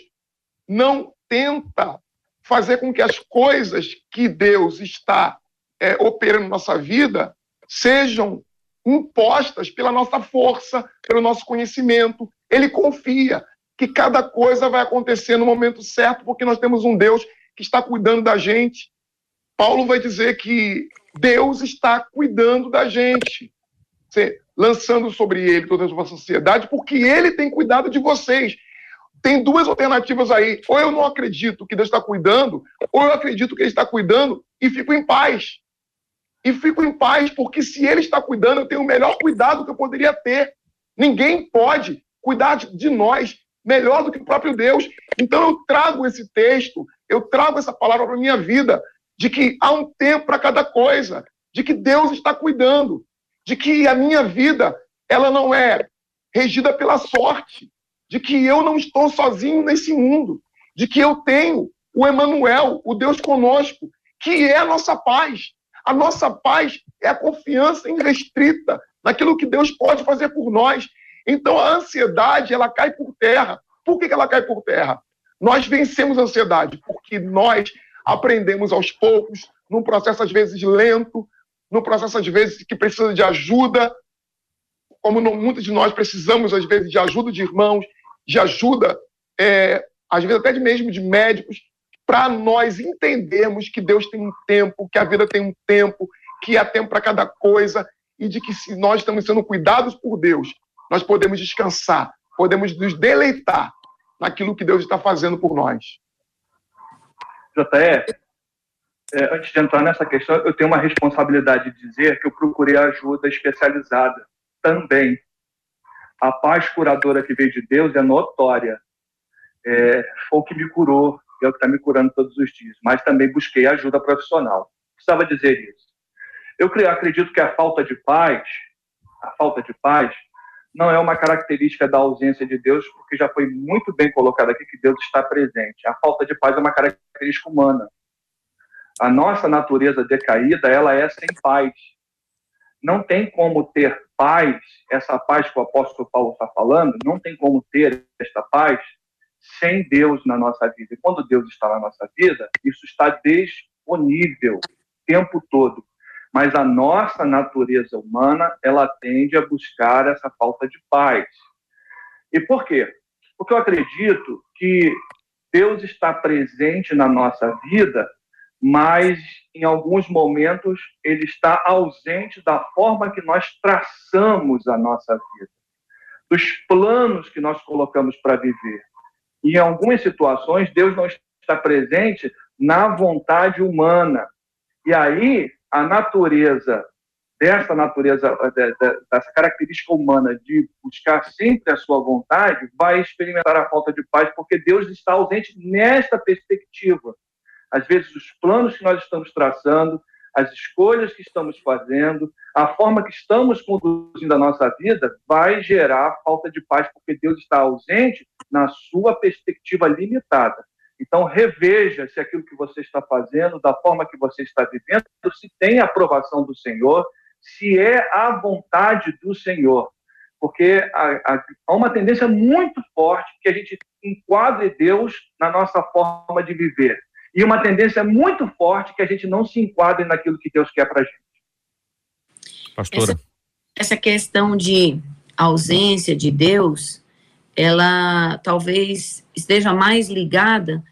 não tenta fazer com que as coisas que Deus está é, operando na nossa vida sejam impostas pela nossa força, pelo nosso conhecimento. Ele confia que cada coisa vai acontecer no momento certo, porque nós temos um Deus que está cuidando da gente. Paulo vai dizer que Deus está cuidando da gente, lançando sobre ele toda a sua sociedade, porque ele tem cuidado de vocês. Tem duas alternativas aí. Ou eu não acredito que Deus está cuidando, ou eu acredito que Ele está cuidando e fico em paz e fico em paz, porque se ele está cuidando, eu tenho o melhor cuidado que eu poderia ter. Ninguém pode cuidar de nós melhor do que o próprio Deus. Então eu trago esse texto, eu trago essa palavra para minha vida, de que há um tempo para cada coisa, de que Deus está cuidando, de que a minha vida ela não é regida pela sorte, de que eu não estou sozinho nesse mundo, de que eu tenho o Emanuel, o Deus conosco, que é a nossa paz, a nossa paz é a confiança irrestrita naquilo que Deus pode fazer por nós. Então a ansiedade, ela cai por terra. Por que ela cai por terra? Nós vencemos a ansiedade porque nós aprendemos aos poucos, num processo às vezes lento, num processo às vezes que precisa de ajuda, como muitos de nós precisamos às vezes de ajuda de irmãos, de ajuda, é, às vezes até mesmo de médicos, para nós entendermos que Deus tem um tempo, que a vida tem um tempo, que há tempo para cada coisa e de que se nós estamos sendo cuidados por Deus, nós podemos descansar, podemos nos deleitar naquilo que Deus está fazendo por nós. JR, é, antes de entrar nessa questão, eu tenho uma responsabilidade de dizer que eu procurei ajuda especializada também. A paz curadora que veio de Deus é notória. É, foi o que me curou, é o que está me curando todos os dias, mas também busquei ajuda profissional. Precisava dizer isso. Eu acredito que a falta de paz, a falta de paz, não é uma característica da ausência de Deus, porque já foi muito bem colocado aqui que Deus está presente. A falta de paz é uma característica humana. A nossa natureza decaída, ela é sem paz. Não tem como ter paz, essa paz que o apóstolo Paulo está falando, não tem como ter esta paz sem Deus na nossa vida. E quando Deus está na nossa vida, isso está disponível o tempo todo. Mas a nossa natureza humana, ela tende a buscar essa falta de paz. E por quê? Porque eu acredito que Deus está presente na nossa vida, mas em alguns momentos ele está ausente da forma que nós traçamos a nossa vida, dos planos que nós colocamos para viver. E em algumas situações, Deus não está presente na vontade humana. E aí, a natureza, dessa natureza, dessa característica humana de buscar sempre a sua vontade, vai experimentar a falta de paz, porque Deus está ausente nesta perspectiva. Às vezes, os planos que nós estamos traçando, as escolhas que estamos fazendo, a forma que estamos conduzindo a nossa vida vai gerar falta de paz, porque Deus está ausente na sua perspectiva limitada. Então, reveja se aquilo que você está fazendo, da forma que você está vivendo, se tem aprovação do Senhor, se é a vontade do Senhor. Porque há uma tendência muito forte que a gente enquadre Deus na nossa forma de viver e uma tendência muito forte que a gente não se enquadre naquilo que Deus quer para a gente. Pastora. Essa, essa questão de ausência de Deus, ela talvez esteja mais ligada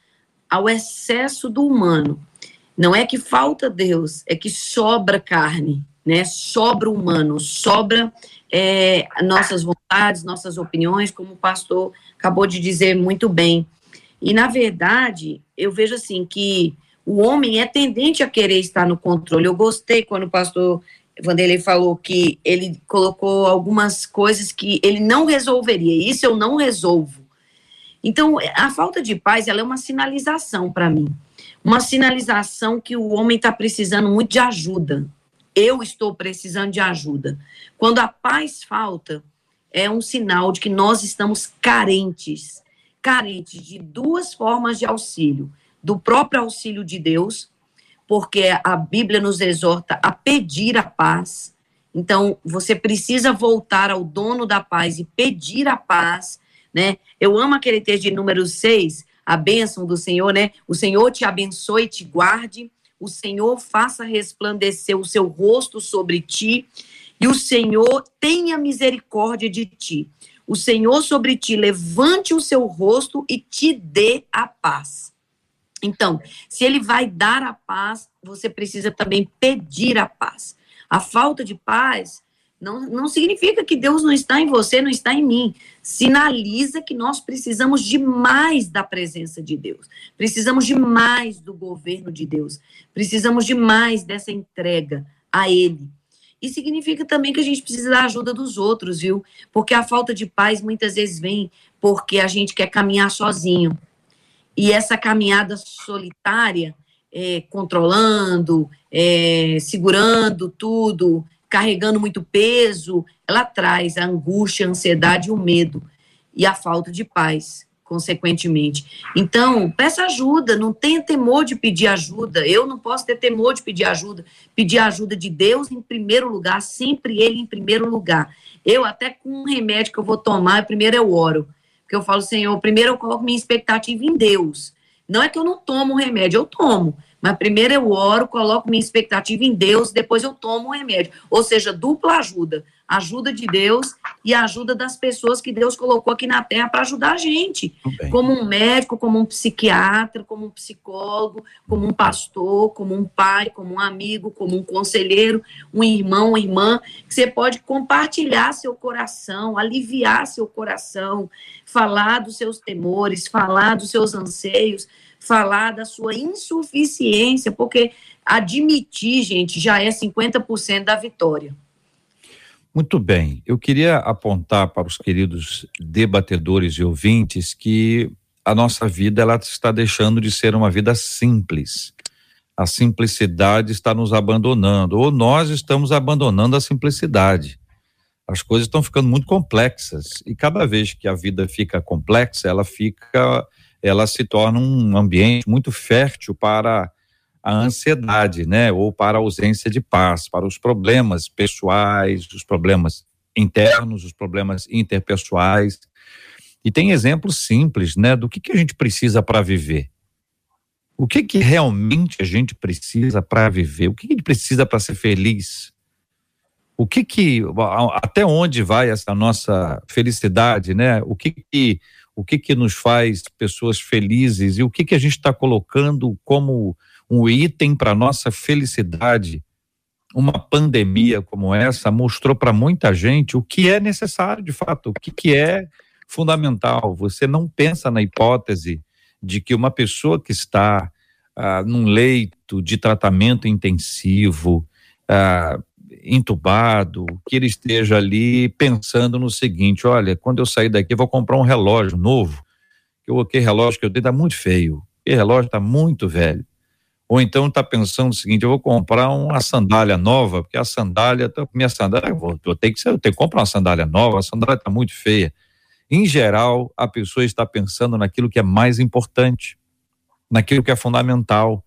ao excesso do humano. Não é que falta Deus, é que sobra carne, né? Sobra humano, sobra é, nossas vontades, nossas opiniões, como o pastor acabou de dizer muito bem. E, na verdade, eu vejo assim que o homem é tendente a querer estar no controle. Eu gostei quando o pastor Vanderlei falou que ele colocou algumas coisas que ele não resolveria. Isso eu não resolvo. Então, a falta de paz, ela é uma sinalização para mim. Uma sinalização que o homem está precisando muito de ajuda. Eu estou precisando de ajuda. Quando a paz falta, é um sinal de que nós estamos carentes carentes de duas formas de auxílio: do próprio auxílio de Deus, porque a Bíblia nos exorta a pedir a paz. Então, você precisa voltar ao dono da paz e pedir a paz, né? Eu amo aquele texto de número 6, a bênção do Senhor, né? O Senhor te abençoe e te guarde, o Senhor faça resplandecer o seu rosto sobre ti, e o Senhor tenha misericórdia de ti o Senhor sobre ti levante o seu rosto e te dê a paz. Então, se ele vai dar a paz, você precisa também pedir a paz. A falta de paz não, não significa que Deus não está em você, não está em mim. Sinaliza que nós precisamos de mais da presença de Deus. Precisamos de mais do governo de Deus. Precisamos de mais dessa entrega a Ele. E significa também que a gente precisa da ajuda dos outros, viu? Porque a falta de paz muitas vezes vem porque a gente quer caminhar sozinho. E essa caminhada solitária, é, controlando, é, segurando tudo, carregando muito peso, ela traz a angústia, a ansiedade o medo e a falta de paz consequentemente. Então, peça ajuda, não tenha temor de pedir ajuda. Eu não posso ter temor de pedir ajuda. Pedir ajuda de Deus em primeiro lugar, sempre Ele em primeiro lugar. Eu, até com um remédio que eu vou tomar, primeiro eu oro. Porque eu falo, Senhor, primeiro eu coloco minha expectativa em Deus. Não é que eu não tomo o remédio, eu tomo. Mas primeiro eu oro, coloco minha expectativa em Deus, depois eu tomo o remédio. Ou seja, dupla ajuda ajuda de Deus e a ajuda das pessoas que Deus colocou aqui na Terra para ajudar a gente, como um médico, como um psiquiatra, como um psicólogo, como um pastor, como um pai, como um amigo, como um conselheiro, um irmão, uma irmã, que você pode compartilhar seu coração, aliviar seu coração, falar dos seus temores, falar dos seus anseios, falar da sua insuficiência, porque admitir, gente, já é 50% da vitória. Muito bem. Eu queria apontar para os queridos debatedores e ouvintes que a nossa vida ela está deixando de ser uma vida simples. A simplicidade está nos abandonando, ou nós estamos abandonando a simplicidade. As coisas estão ficando muito complexas e cada vez que a vida fica complexa, ela fica, ela se torna um ambiente muito fértil para a ansiedade, né? Ou para a ausência de paz, para os problemas pessoais, os problemas internos, os problemas interpessoais. E tem exemplos simples, né? Do que, que a gente precisa para viver. O que, que realmente a gente precisa para viver? O que, que a gente precisa para ser feliz? O que que até onde vai essa nossa felicidade, né? O que que o que que nos faz pessoas felizes e o que que a gente está colocando como um item para nossa felicidade. Uma pandemia como essa mostrou para muita gente o que é necessário de fato, o que, que é fundamental. Você não pensa na hipótese de que uma pessoa que está ah, num leito de tratamento intensivo, ah, entubado, que ele esteja ali pensando no seguinte: olha, quando eu sair daqui, eu vou comprar um relógio novo. Que relógio que eu tenho está muito feio, que relógio está muito velho. Ou então está pensando o seguinte: eu vou comprar uma sandália nova, porque a sandália, minha sandália, eu, vou, eu tenho que, eu tenho que comprar uma sandália nova, a sandália está muito feia. Em geral, a pessoa está pensando naquilo que é mais importante, naquilo que é fundamental.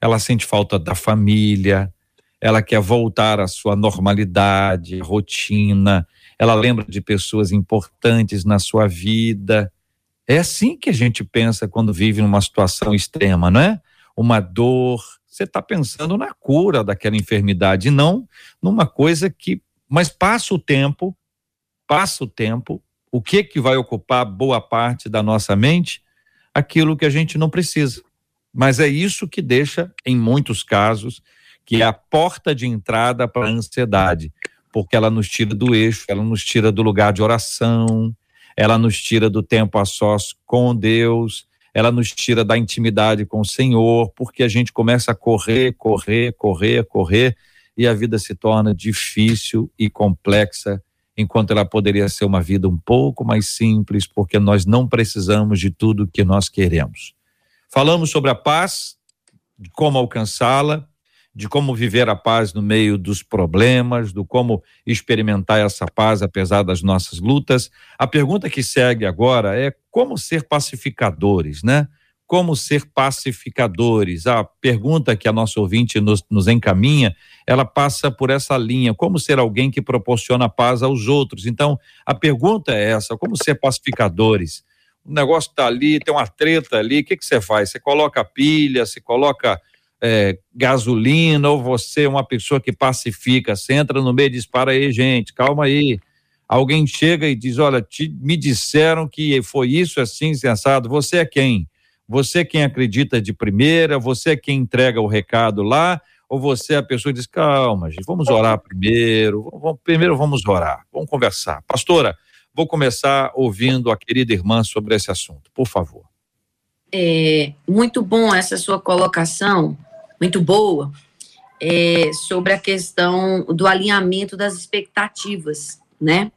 Ela sente falta da família, ela quer voltar à sua normalidade, rotina, ela lembra de pessoas importantes na sua vida. É assim que a gente pensa quando vive numa situação extrema, não é? Uma dor, você está pensando na cura daquela enfermidade, não numa coisa que. Mas passa o tempo, passa o tempo, o que que vai ocupar boa parte da nossa mente? Aquilo que a gente não precisa. Mas é isso que deixa, em muitos casos, que é a porta de entrada para a ansiedade, porque ela nos tira do eixo, ela nos tira do lugar de oração, ela nos tira do tempo a sós com Deus, ela nos tira da intimidade com o Senhor, porque a gente começa a correr, correr, correr, correr, e a vida se torna difícil e complexa, enquanto ela poderia ser uma vida um pouco mais simples, porque nós não precisamos de tudo que nós queremos. Falamos sobre a paz, como alcançá-la, de como viver a paz no meio dos problemas, do como experimentar essa paz apesar das nossas lutas. A pergunta que segue agora é como ser pacificadores, né? Como ser pacificadores? A pergunta que a nossa ouvinte nos, nos encaminha, ela passa por essa linha: como ser alguém que proporciona paz aos outros? Então, a pergunta é essa: como ser pacificadores? O negócio está ali, tem uma treta ali, o que, que você faz? Você coloca pilha, você coloca é, gasolina, ou você é uma pessoa que pacifica, você entra no meio e diz: para aí, gente, calma aí. Alguém chega e diz: olha, te, me disseram que foi isso assim, sensado. Você é quem? Você é quem acredita de primeira? Você é quem entrega o recado lá? Ou você é a pessoa que diz: calma, gente, vamos orar primeiro. Vamos, primeiro vamos orar, vamos conversar. Pastora, vou começar ouvindo a querida irmã sobre esse assunto, por favor. É muito bom essa sua colocação, muito boa é, sobre a questão do alinhamento das expectativas, né?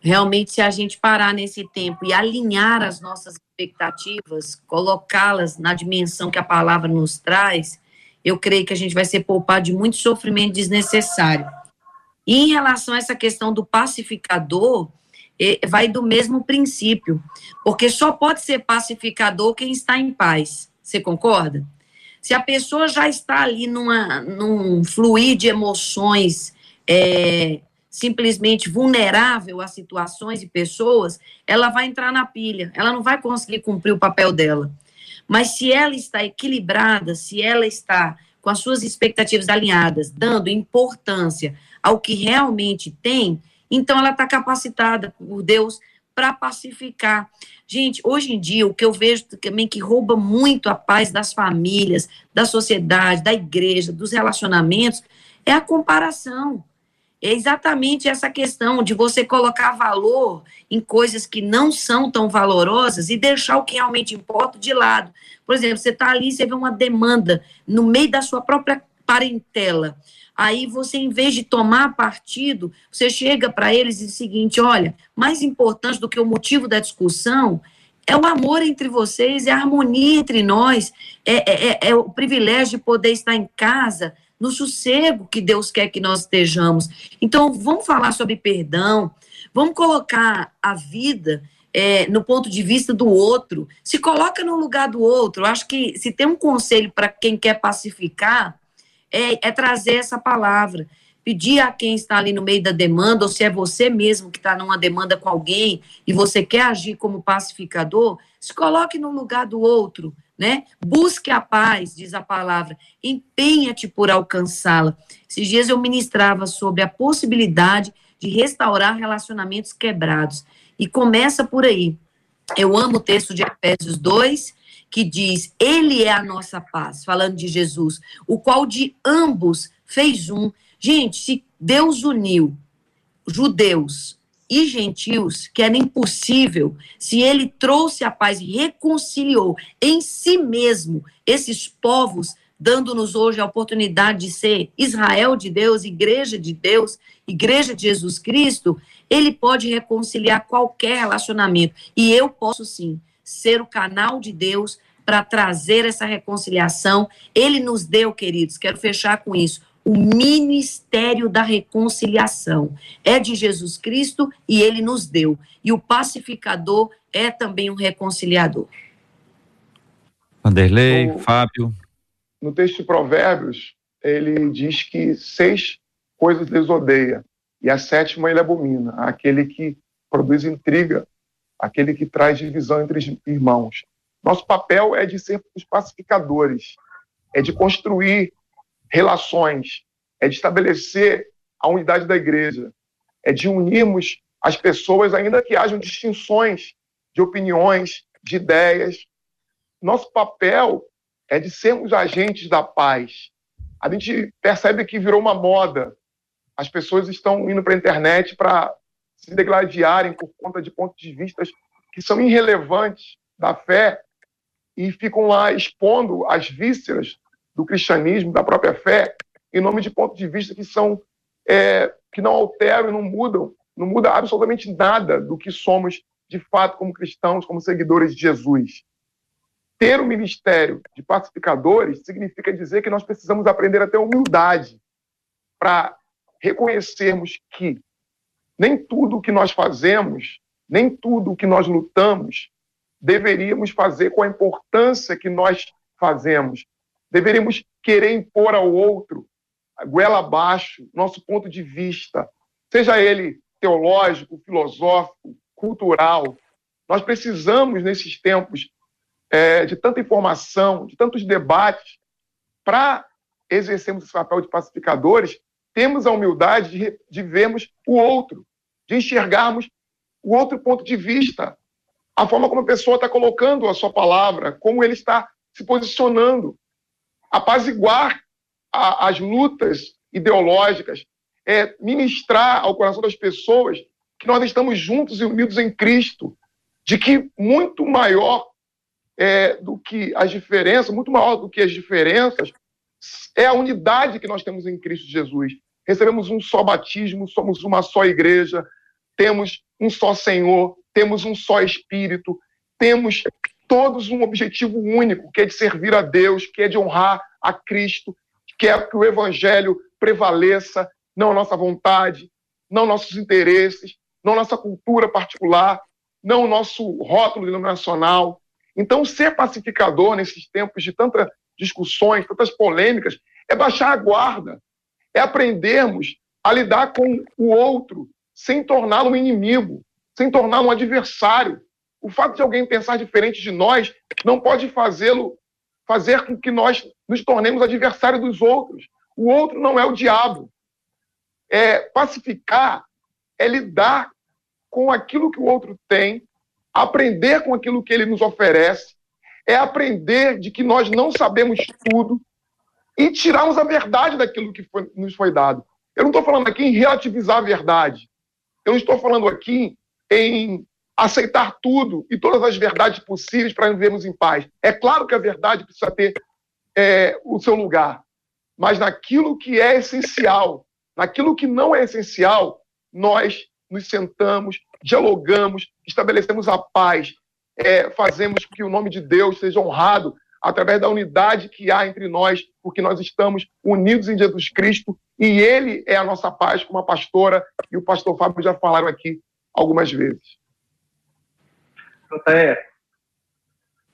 Realmente, se a gente parar nesse tempo e alinhar as nossas expectativas, colocá-las na dimensão que a palavra nos traz, eu creio que a gente vai ser poupado de muito sofrimento desnecessário. E em relação a essa questão do pacificador, vai do mesmo princípio, porque só pode ser pacificador quem está em paz. Você concorda? Se a pessoa já está ali numa, num fluir de emoções é, simplesmente vulnerável a situações e pessoas, ela vai entrar na pilha, ela não vai conseguir cumprir o papel dela. Mas se ela está equilibrada, se ela está com as suas expectativas alinhadas, dando importância ao que realmente tem, então ela está capacitada por Deus para pacificar. Gente, hoje em dia, o que eu vejo também que rouba muito a paz das famílias, da sociedade, da igreja, dos relacionamentos, é a comparação. É exatamente essa questão de você colocar valor em coisas que não são tão valorosas e deixar o que realmente importa de lado. Por exemplo, você está ali, você vê uma demanda no meio da sua própria parentela. Aí você, em vez de tomar partido, você chega para eles e diz o seguinte: olha, mais importante do que o motivo da discussão é o amor entre vocês, é a harmonia entre nós, é, é, é, é o privilégio de poder estar em casa, no sossego que Deus quer que nós estejamos. Então, vamos falar sobre perdão, vamos colocar a vida é, no ponto de vista do outro, se coloca no lugar do outro. Acho que se tem um conselho para quem quer pacificar, é, é trazer essa palavra pedir a quem está ali no meio da demanda, ou se é você mesmo que está numa demanda com alguém e você quer agir como pacificador, se coloque no lugar do outro, né? Busque a paz, diz a palavra, empenha-te por alcançá-la. Esses dias eu ministrava sobre a possibilidade de restaurar relacionamentos quebrados. E começa por aí. Eu amo o texto de Efésios 2, que diz: Ele é a nossa paz, falando de Jesus, o qual de ambos fez um. Gente, se Deus uniu judeus e gentios, que era impossível, se ele trouxe a paz e reconciliou em si mesmo esses povos, dando-nos hoje a oportunidade de ser Israel de Deus, igreja de Deus, igreja de Jesus Cristo, ele pode reconciliar qualquer relacionamento. E eu posso sim ser o canal de Deus para trazer essa reconciliação. Ele nos deu, queridos, quero fechar com isso, o ministério da reconciliação. É de Jesus Cristo e ele nos deu. E o pacificador é também um reconciliador. Vanderlei, o, Fábio. No texto de Provérbios, ele diz que seis coisas ele odeia, e a sétima ele abomina, aquele que produz intriga, aquele que traz divisão entre irmãos. Nosso papel é de ser os pacificadores, é de construir relações, é de estabelecer a unidade da igreja, é de unirmos as pessoas, ainda que hajam distinções de opiniões, de ideias. Nosso papel é de sermos agentes da paz. A gente percebe que virou uma moda. As pessoas estão indo para a internet para se degladiarem por conta de pontos de vista que são irrelevantes da fé e ficam lá expondo as vísceras do cristianismo, da própria fé, em nome de pontos de vista que são é, que não alteram e não mudam, não muda absolutamente nada do que somos de fato como cristãos, como seguidores de Jesus. Ter o ministério de pacificadores significa dizer que nós precisamos aprender a ter humildade para reconhecermos que nem tudo o que nós fazemos, nem tudo o que nós lutamos, deveríamos fazer com a importância que nós fazemos. Deveríamos querer impor ao outro, goela abaixo, nosso ponto de vista, seja ele teológico, filosófico, cultural. Nós precisamos, nesses tempos é, de tanta informação, de tantos debates, para exercermos esse papel de pacificadores, temos a humildade de, de vermos o outro, de enxergarmos o outro ponto de vista, a forma como a pessoa está colocando a sua palavra, como ele está se posicionando, apaziguar a, as lutas ideológicas, é ministrar ao coração das pessoas que nós estamos juntos e unidos em Cristo, de que muito maior é, do que as diferenças, muito maior do que as diferenças, é a unidade que nós temos em Cristo Jesus. Recebemos um só batismo, somos uma só igreja, temos um só Senhor, temos um só Espírito, temos todos um objetivo único, que é de servir a Deus, que é de honrar a Cristo, que é que o Evangelho prevaleça, não a nossa vontade, não nossos interesses, não nossa cultura particular, não nosso rótulo denominacional. Então, ser pacificador nesses tempos de tantas discussões, tantas polêmicas, é baixar a guarda, é aprendermos a lidar com o outro sem torná-lo um inimigo, sem torná-lo um adversário. O fato de alguém pensar diferente de nós não pode fazê-lo fazer com que nós nos tornemos adversários dos outros. O outro não é o diabo. É pacificar é lidar com aquilo que o outro tem, aprender com aquilo que ele nos oferece, é aprender de que nós não sabemos tudo e tirarmos a verdade daquilo que foi, nos foi dado. Eu não estou falando aqui em relativizar a verdade. Eu não estou falando aqui em aceitar tudo e todas as verdades possíveis para vivermos em paz. É claro que a verdade precisa ter é, o seu lugar, mas naquilo que é essencial, naquilo que não é essencial, nós nos sentamos, dialogamos, estabelecemos a paz, é, fazemos que o nome de Deus seja honrado através da unidade que há entre nós, porque nós estamos unidos em Jesus Cristo e Ele é a nossa paz, como a pastora e o pastor Fábio já falaram aqui algumas vezes. JR,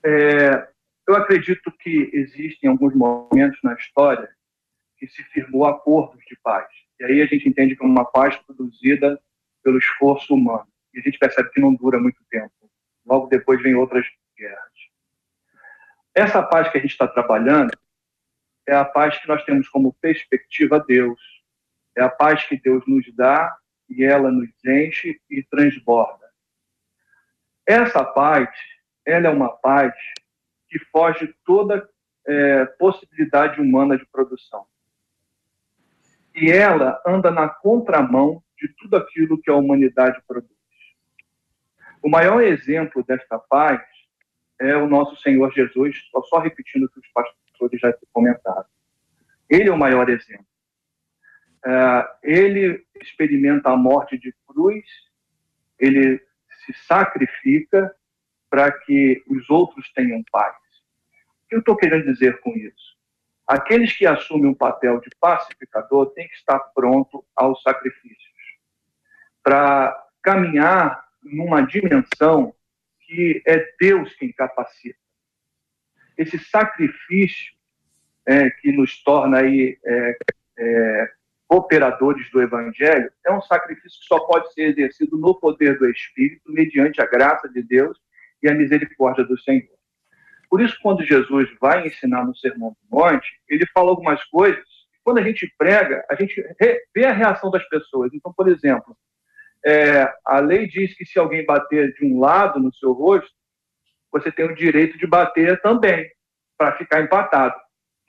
é, eu acredito que existem alguns momentos na história que se firmou acordos de paz. E aí a gente entende que é uma paz produzida pelo esforço humano. E a gente percebe que não dura muito tempo. Logo depois vem outras guerras. Essa paz que a gente está trabalhando é a paz que nós temos como perspectiva Deus. É a paz que Deus nos dá e ela nos enche e transborda. Essa paz, ela é uma paz que foge toda é, possibilidade humana de produção. E ela anda na contramão de tudo aquilo que a humanidade produz. O maior exemplo desta paz é o nosso Senhor Jesus, só, só repetindo o que os pastores já comentaram. Ele é o maior exemplo. É, ele experimenta a morte de cruz, ele se sacrifica para que os outros tenham paz. O que eu estou querendo dizer com isso? Aqueles que assumem um papel de pacificador têm que estar pronto aos sacrifícios para caminhar numa dimensão que é Deus quem capacita. Esse sacrifício é, que nos torna aí é, é, operadores do Evangelho é um sacrifício que só pode ser exercido no poder do Espírito, mediante a graça de Deus e a misericórdia do Senhor. Por isso, quando Jesus vai ensinar no Sermão do Monte, ele fala algumas coisas. Quando a gente prega, a gente vê a reação das pessoas. Então, por exemplo, é, a lei diz que se alguém bater de um lado no seu rosto, você tem o direito de bater também, para ficar empatado.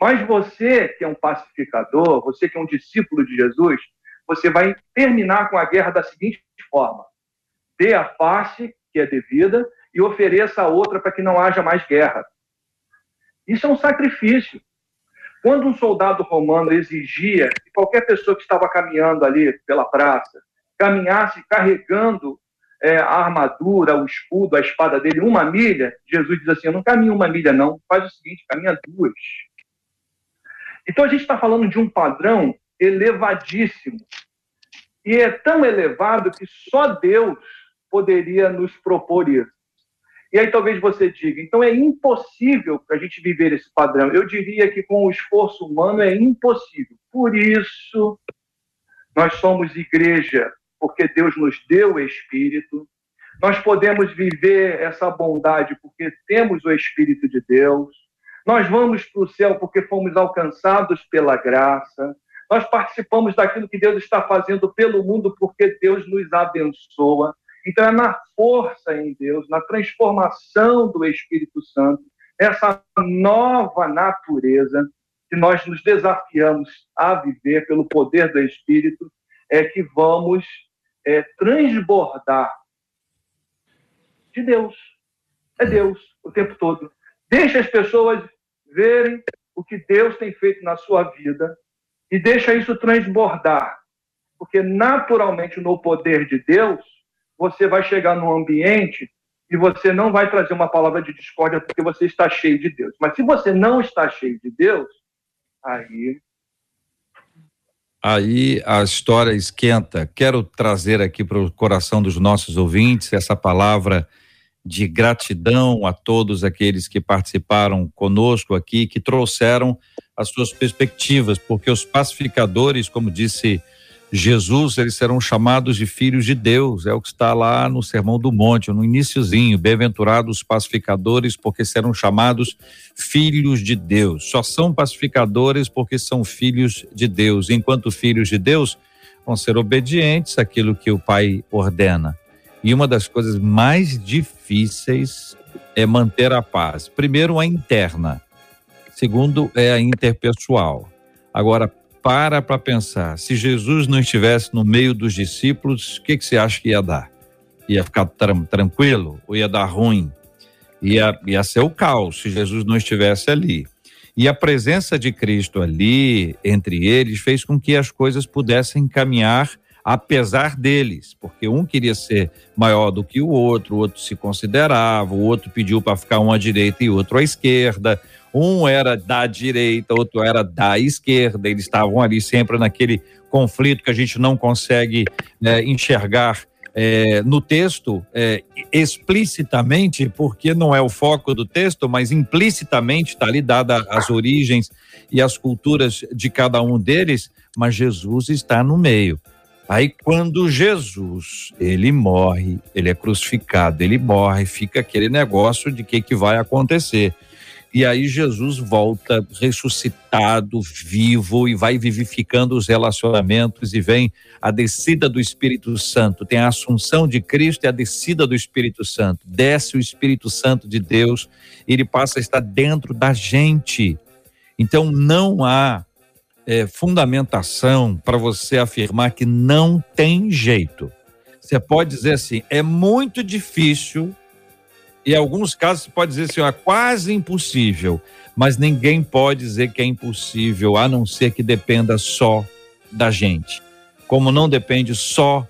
Mas você, que é um pacificador, você que é um discípulo de Jesus, você vai terminar com a guerra da seguinte forma: dê a face, que é devida, e ofereça a outra para que não haja mais guerra. Isso é um sacrifício. Quando um soldado romano exigia que qualquer pessoa que estava caminhando ali pela praça caminhasse carregando é, a armadura, o escudo, a espada dele uma milha, Jesus diz assim: Eu não caminho uma milha, não. Faz o seguinte: caminha duas. Então a gente está falando de um padrão elevadíssimo. E é tão elevado que só Deus poderia nos propor isso. E aí talvez você diga, então é impossível a gente viver esse padrão. Eu diria que com o esforço humano é impossível. Por isso, nós somos igreja, porque Deus nos deu o Espírito. Nós podemos viver essa bondade porque temos o Espírito de Deus. Nós vamos para o céu porque fomos alcançados pela graça. Nós participamos daquilo que Deus está fazendo pelo mundo porque Deus nos abençoa. Então, é na força em Deus, na transformação do Espírito Santo, essa nova natureza que nós nos desafiamos a viver pelo poder do Espírito, é que vamos é, transbordar de Deus. É Deus o tempo todo. Deixa as pessoas verem o que Deus tem feito na sua vida e deixa isso transbordar. Porque naturalmente no poder de Deus, você vai chegar num ambiente e você não vai trazer uma palavra de discórdia porque você está cheio de Deus. Mas se você não está cheio de Deus, aí. Aí a história esquenta. Quero trazer aqui para o coração dos nossos ouvintes essa palavra de gratidão a todos aqueles que participaram conosco aqui, que trouxeram as suas perspectivas, porque os pacificadores, como disse Jesus, eles serão chamados de filhos de Deus, é o que está lá no Sermão do Monte, no iníciozinho, bem-aventurados os pacificadores, porque serão chamados filhos de Deus. Só são pacificadores porque são filhos de Deus. Enquanto filhos de Deus, vão ser obedientes àquilo que o Pai ordena. E uma das coisas mais difíceis é manter a paz. Primeiro, a interna. Segundo, é a interpessoal. Agora, para para pensar. Se Jesus não estivesse no meio dos discípulos, o que, que você acha que ia dar? Ia ficar tranquilo ou ia dar ruim? Ia, ia ser o caos se Jesus não estivesse ali. E a presença de Cristo ali, entre eles, fez com que as coisas pudessem caminhar apesar deles, porque um queria ser maior do que o outro, o outro se considerava, o outro pediu para ficar um à direita e outro à esquerda, um era da direita, outro era da esquerda, eles estavam ali sempre naquele conflito que a gente não consegue é, enxergar é, no texto é, explicitamente, porque não é o foco do texto, mas implicitamente está ali dada as origens e as culturas de cada um deles, mas Jesus está no meio. Aí quando Jesus, ele morre, ele é crucificado, ele morre, fica aquele negócio de que que vai acontecer. E aí Jesus volta ressuscitado, vivo e vai vivificando os relacionamentos e vem a descida do Espírito Santo. Tem a assunção de Cristo e a descida do Espírito Santo. Desce o Espírito Santo de Deus, ele passa a estar dentro da gente. Então não há é, fundamentação para você afirmar que não tem jeito. Você pode dizer assim, é muito difícil em alguns casos você pode dizer assim, é quase impossível, mas ninguém pode dizer que é impossível, a não ser que dependa só da gente. Como não depende só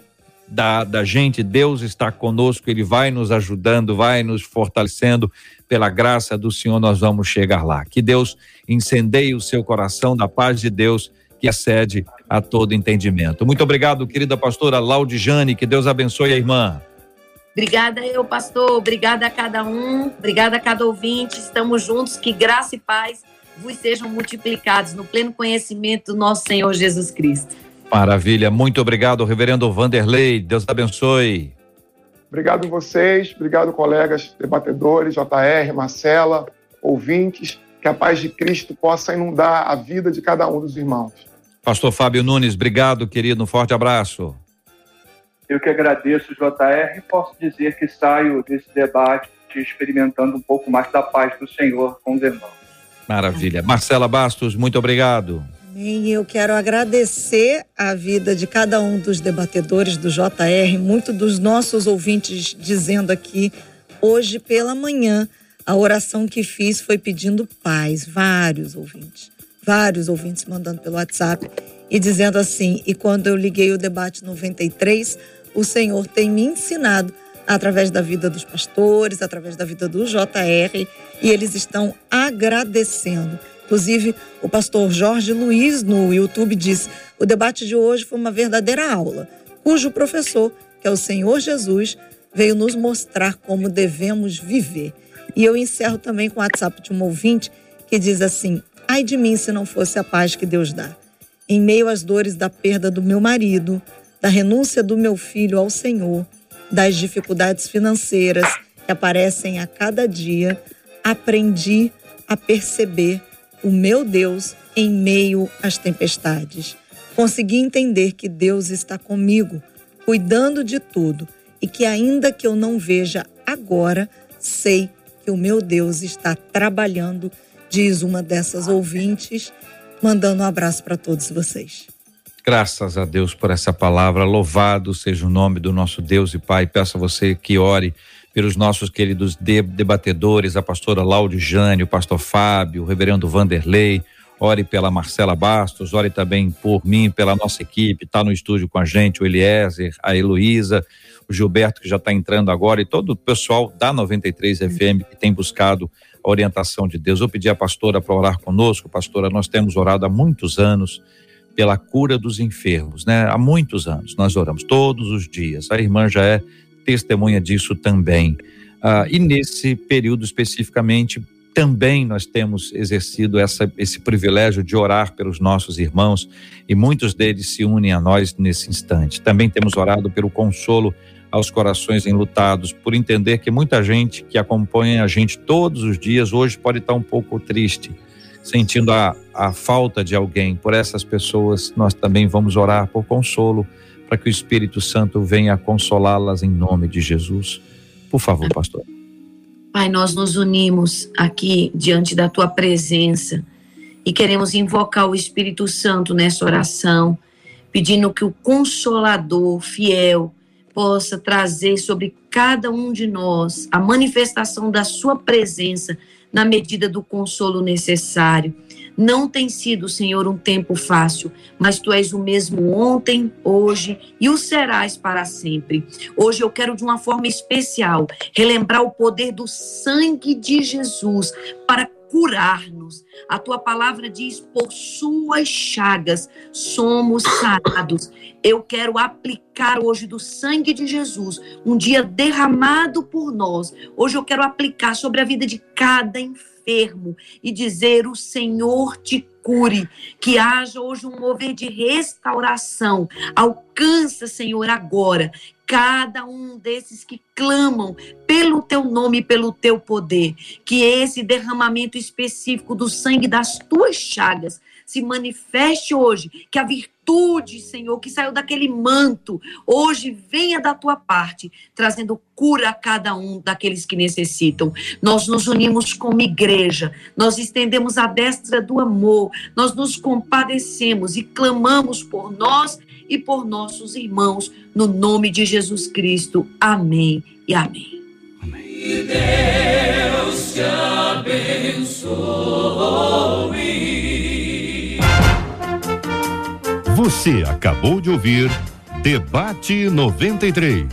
da, da gente, Deus está conosco, Ele vai nos ajudando, vai nos fortalecendo. Pela graça do Senhor, nós vamos chegar lá. Que Deus incendeie o seu coração da paz de Deus que excede a todo entendimento. Muito obrigado, querida pastora Laudijane. Que Deus abençoe a irmã. Obrigada eu, pastor. Obrigada a cada um. Obrigada a cada ouvinte. Estamos juntos. Que graça e paz vos sejam multiplicados no pleno conhecimento do nosso Senhor Jesus Cristo. Maravilha. Muito obrigado, reverendo Vanderlei. Deus abençoe. Obrigado vocês. Obrigado, colegas debatedores, JR, Marcela, ouvintes, que a paz de Cristo possa inundar a vida de cada um dos irmãos. Pastor Fábio Nunes, obrigado, querido. Um forte abraço. Eu que agradeço, JR, e posso dizer que saio desse debate experimentando um pouco mais da paz do Senhor com os irmãos. Maravilha. Marcela Bastos, muito obrigado. E eu quero agradecer a vida de cada um dos debatedores do JR, muito dos nossos ouvintes dizendo aqui hoje pela manhã a oração que fiz foi pedindo paz, vários ouvintes, vários ouvintes mandando pelo WhatsApp e dizendo assim: "E quando eu liguei o debate 93, o Senhor tem me ensinado através da vida dos pastores, através da vida do JR, e eles estão agradecendo. Inclusive, o pastor Jorge Luiz no YouTube disse: o debate de hoje foi uma verdadeira aula, cujo professor, que é o Senhor Jesus, veio nos mostrar como devemos viver. E eu encerro também com o WhatsApp de um ouvinte que diz assim: ai de mim se não fosse a paz que Deus dá. Em meio às dores da perda do meu marido, da renúncia do meu filho ao Senhor, das dificuldades financeiras que aparecem a cada dia, aprendi a perceber o meu Deus em meio às tempestades. Consegui entender que Deus está comigo, cuidando de tudo e que, ainda que eu não veja agora, sei que o meu Deus está trabalhando, diz uma dessas ouvintes, mandando um abraço para todos vocês. Graças a Deus por essa palavra. Louvado seja o nome do nosso Deus e Pai. Peço a você que ore pelos nossos queridos debatedores, a pastora Laude Jane, o pastor Fábio, o reverendo Vanderlei. Ore pela Marcela Bastos, ore também por mim, pela nossa equipe. Está no estúdio com a gente o Eliezer, a Heloísa, o Gilberto, que já está entrando agora, e todo o pessoal da 93 FM que tem buscado a orientação de Deus. Eu pedi à pastora para orar conosco. Pastora, nós temos orado há muitos anos pela cura dos enfermos, né? Há muitos anos nós oramos todos os dias. A irmã já é testemunha disso também. Ah, e nesse período especificamente, também nós temos exercido essa, esse privilégio de orar pelos nossos irmãos e muitos deles se unem a nós nesse instante. Também temos orado pelo consolo aos corações enlutados, por entender que muita gente que acompanha a gente todos os dias hoje pode estar um pouco triste sentindo a, a falta de alguém, por essas pessoas, nós também vamos orar por consolo, para que o Espírito Santo venha consolá-las em nome de Jesus. Por favor, pastor. Pai, nós nos unimos aqui diante da tua presença e queremos invocar o Espírito Santo nessa oração, pedindo que o consolador fiel possa trazer sobre cada um de nós a manifestação da sua presença na medida do consolo necessário. Não tem sido, Senhor, um tempo fácil, mas tu és o mesmo ontem, hoje e o serás para sempre. Hoje eu quero, de uma forma especial, relembrar o poder do sangue de Jesus para curar-nos. A tua palavra diz: por suas chagas somos sarados. Eu quero aplicar hoje do sangue de Jesus, um dia derramado por nós. Hoje eu quero aplicar sobre a vida de cada enfermo e dizer: o Senhor te cure, que haja hoje um mover de restauração. Alcança, Senhor, agora cada um desses que clamam pelo teu nome pelo teu poder. Que esse derramamento específico do sangue das tuas chagas se manifeste hoje. Que a virtude, Senhor, que saiu daquele manto, hoje venha da tua parte, trazendo cura a cada um daqueles que necessitam. Nós nos unimos como igreja, nós estendemos a destra do amor, nós nos compadecemos e clamamos por nós e por nossos irmãos, no nome de Jesus Cristo. Amém e amém. amém. Que Deus te abençoe. Você acabou de ouvir Debate 93.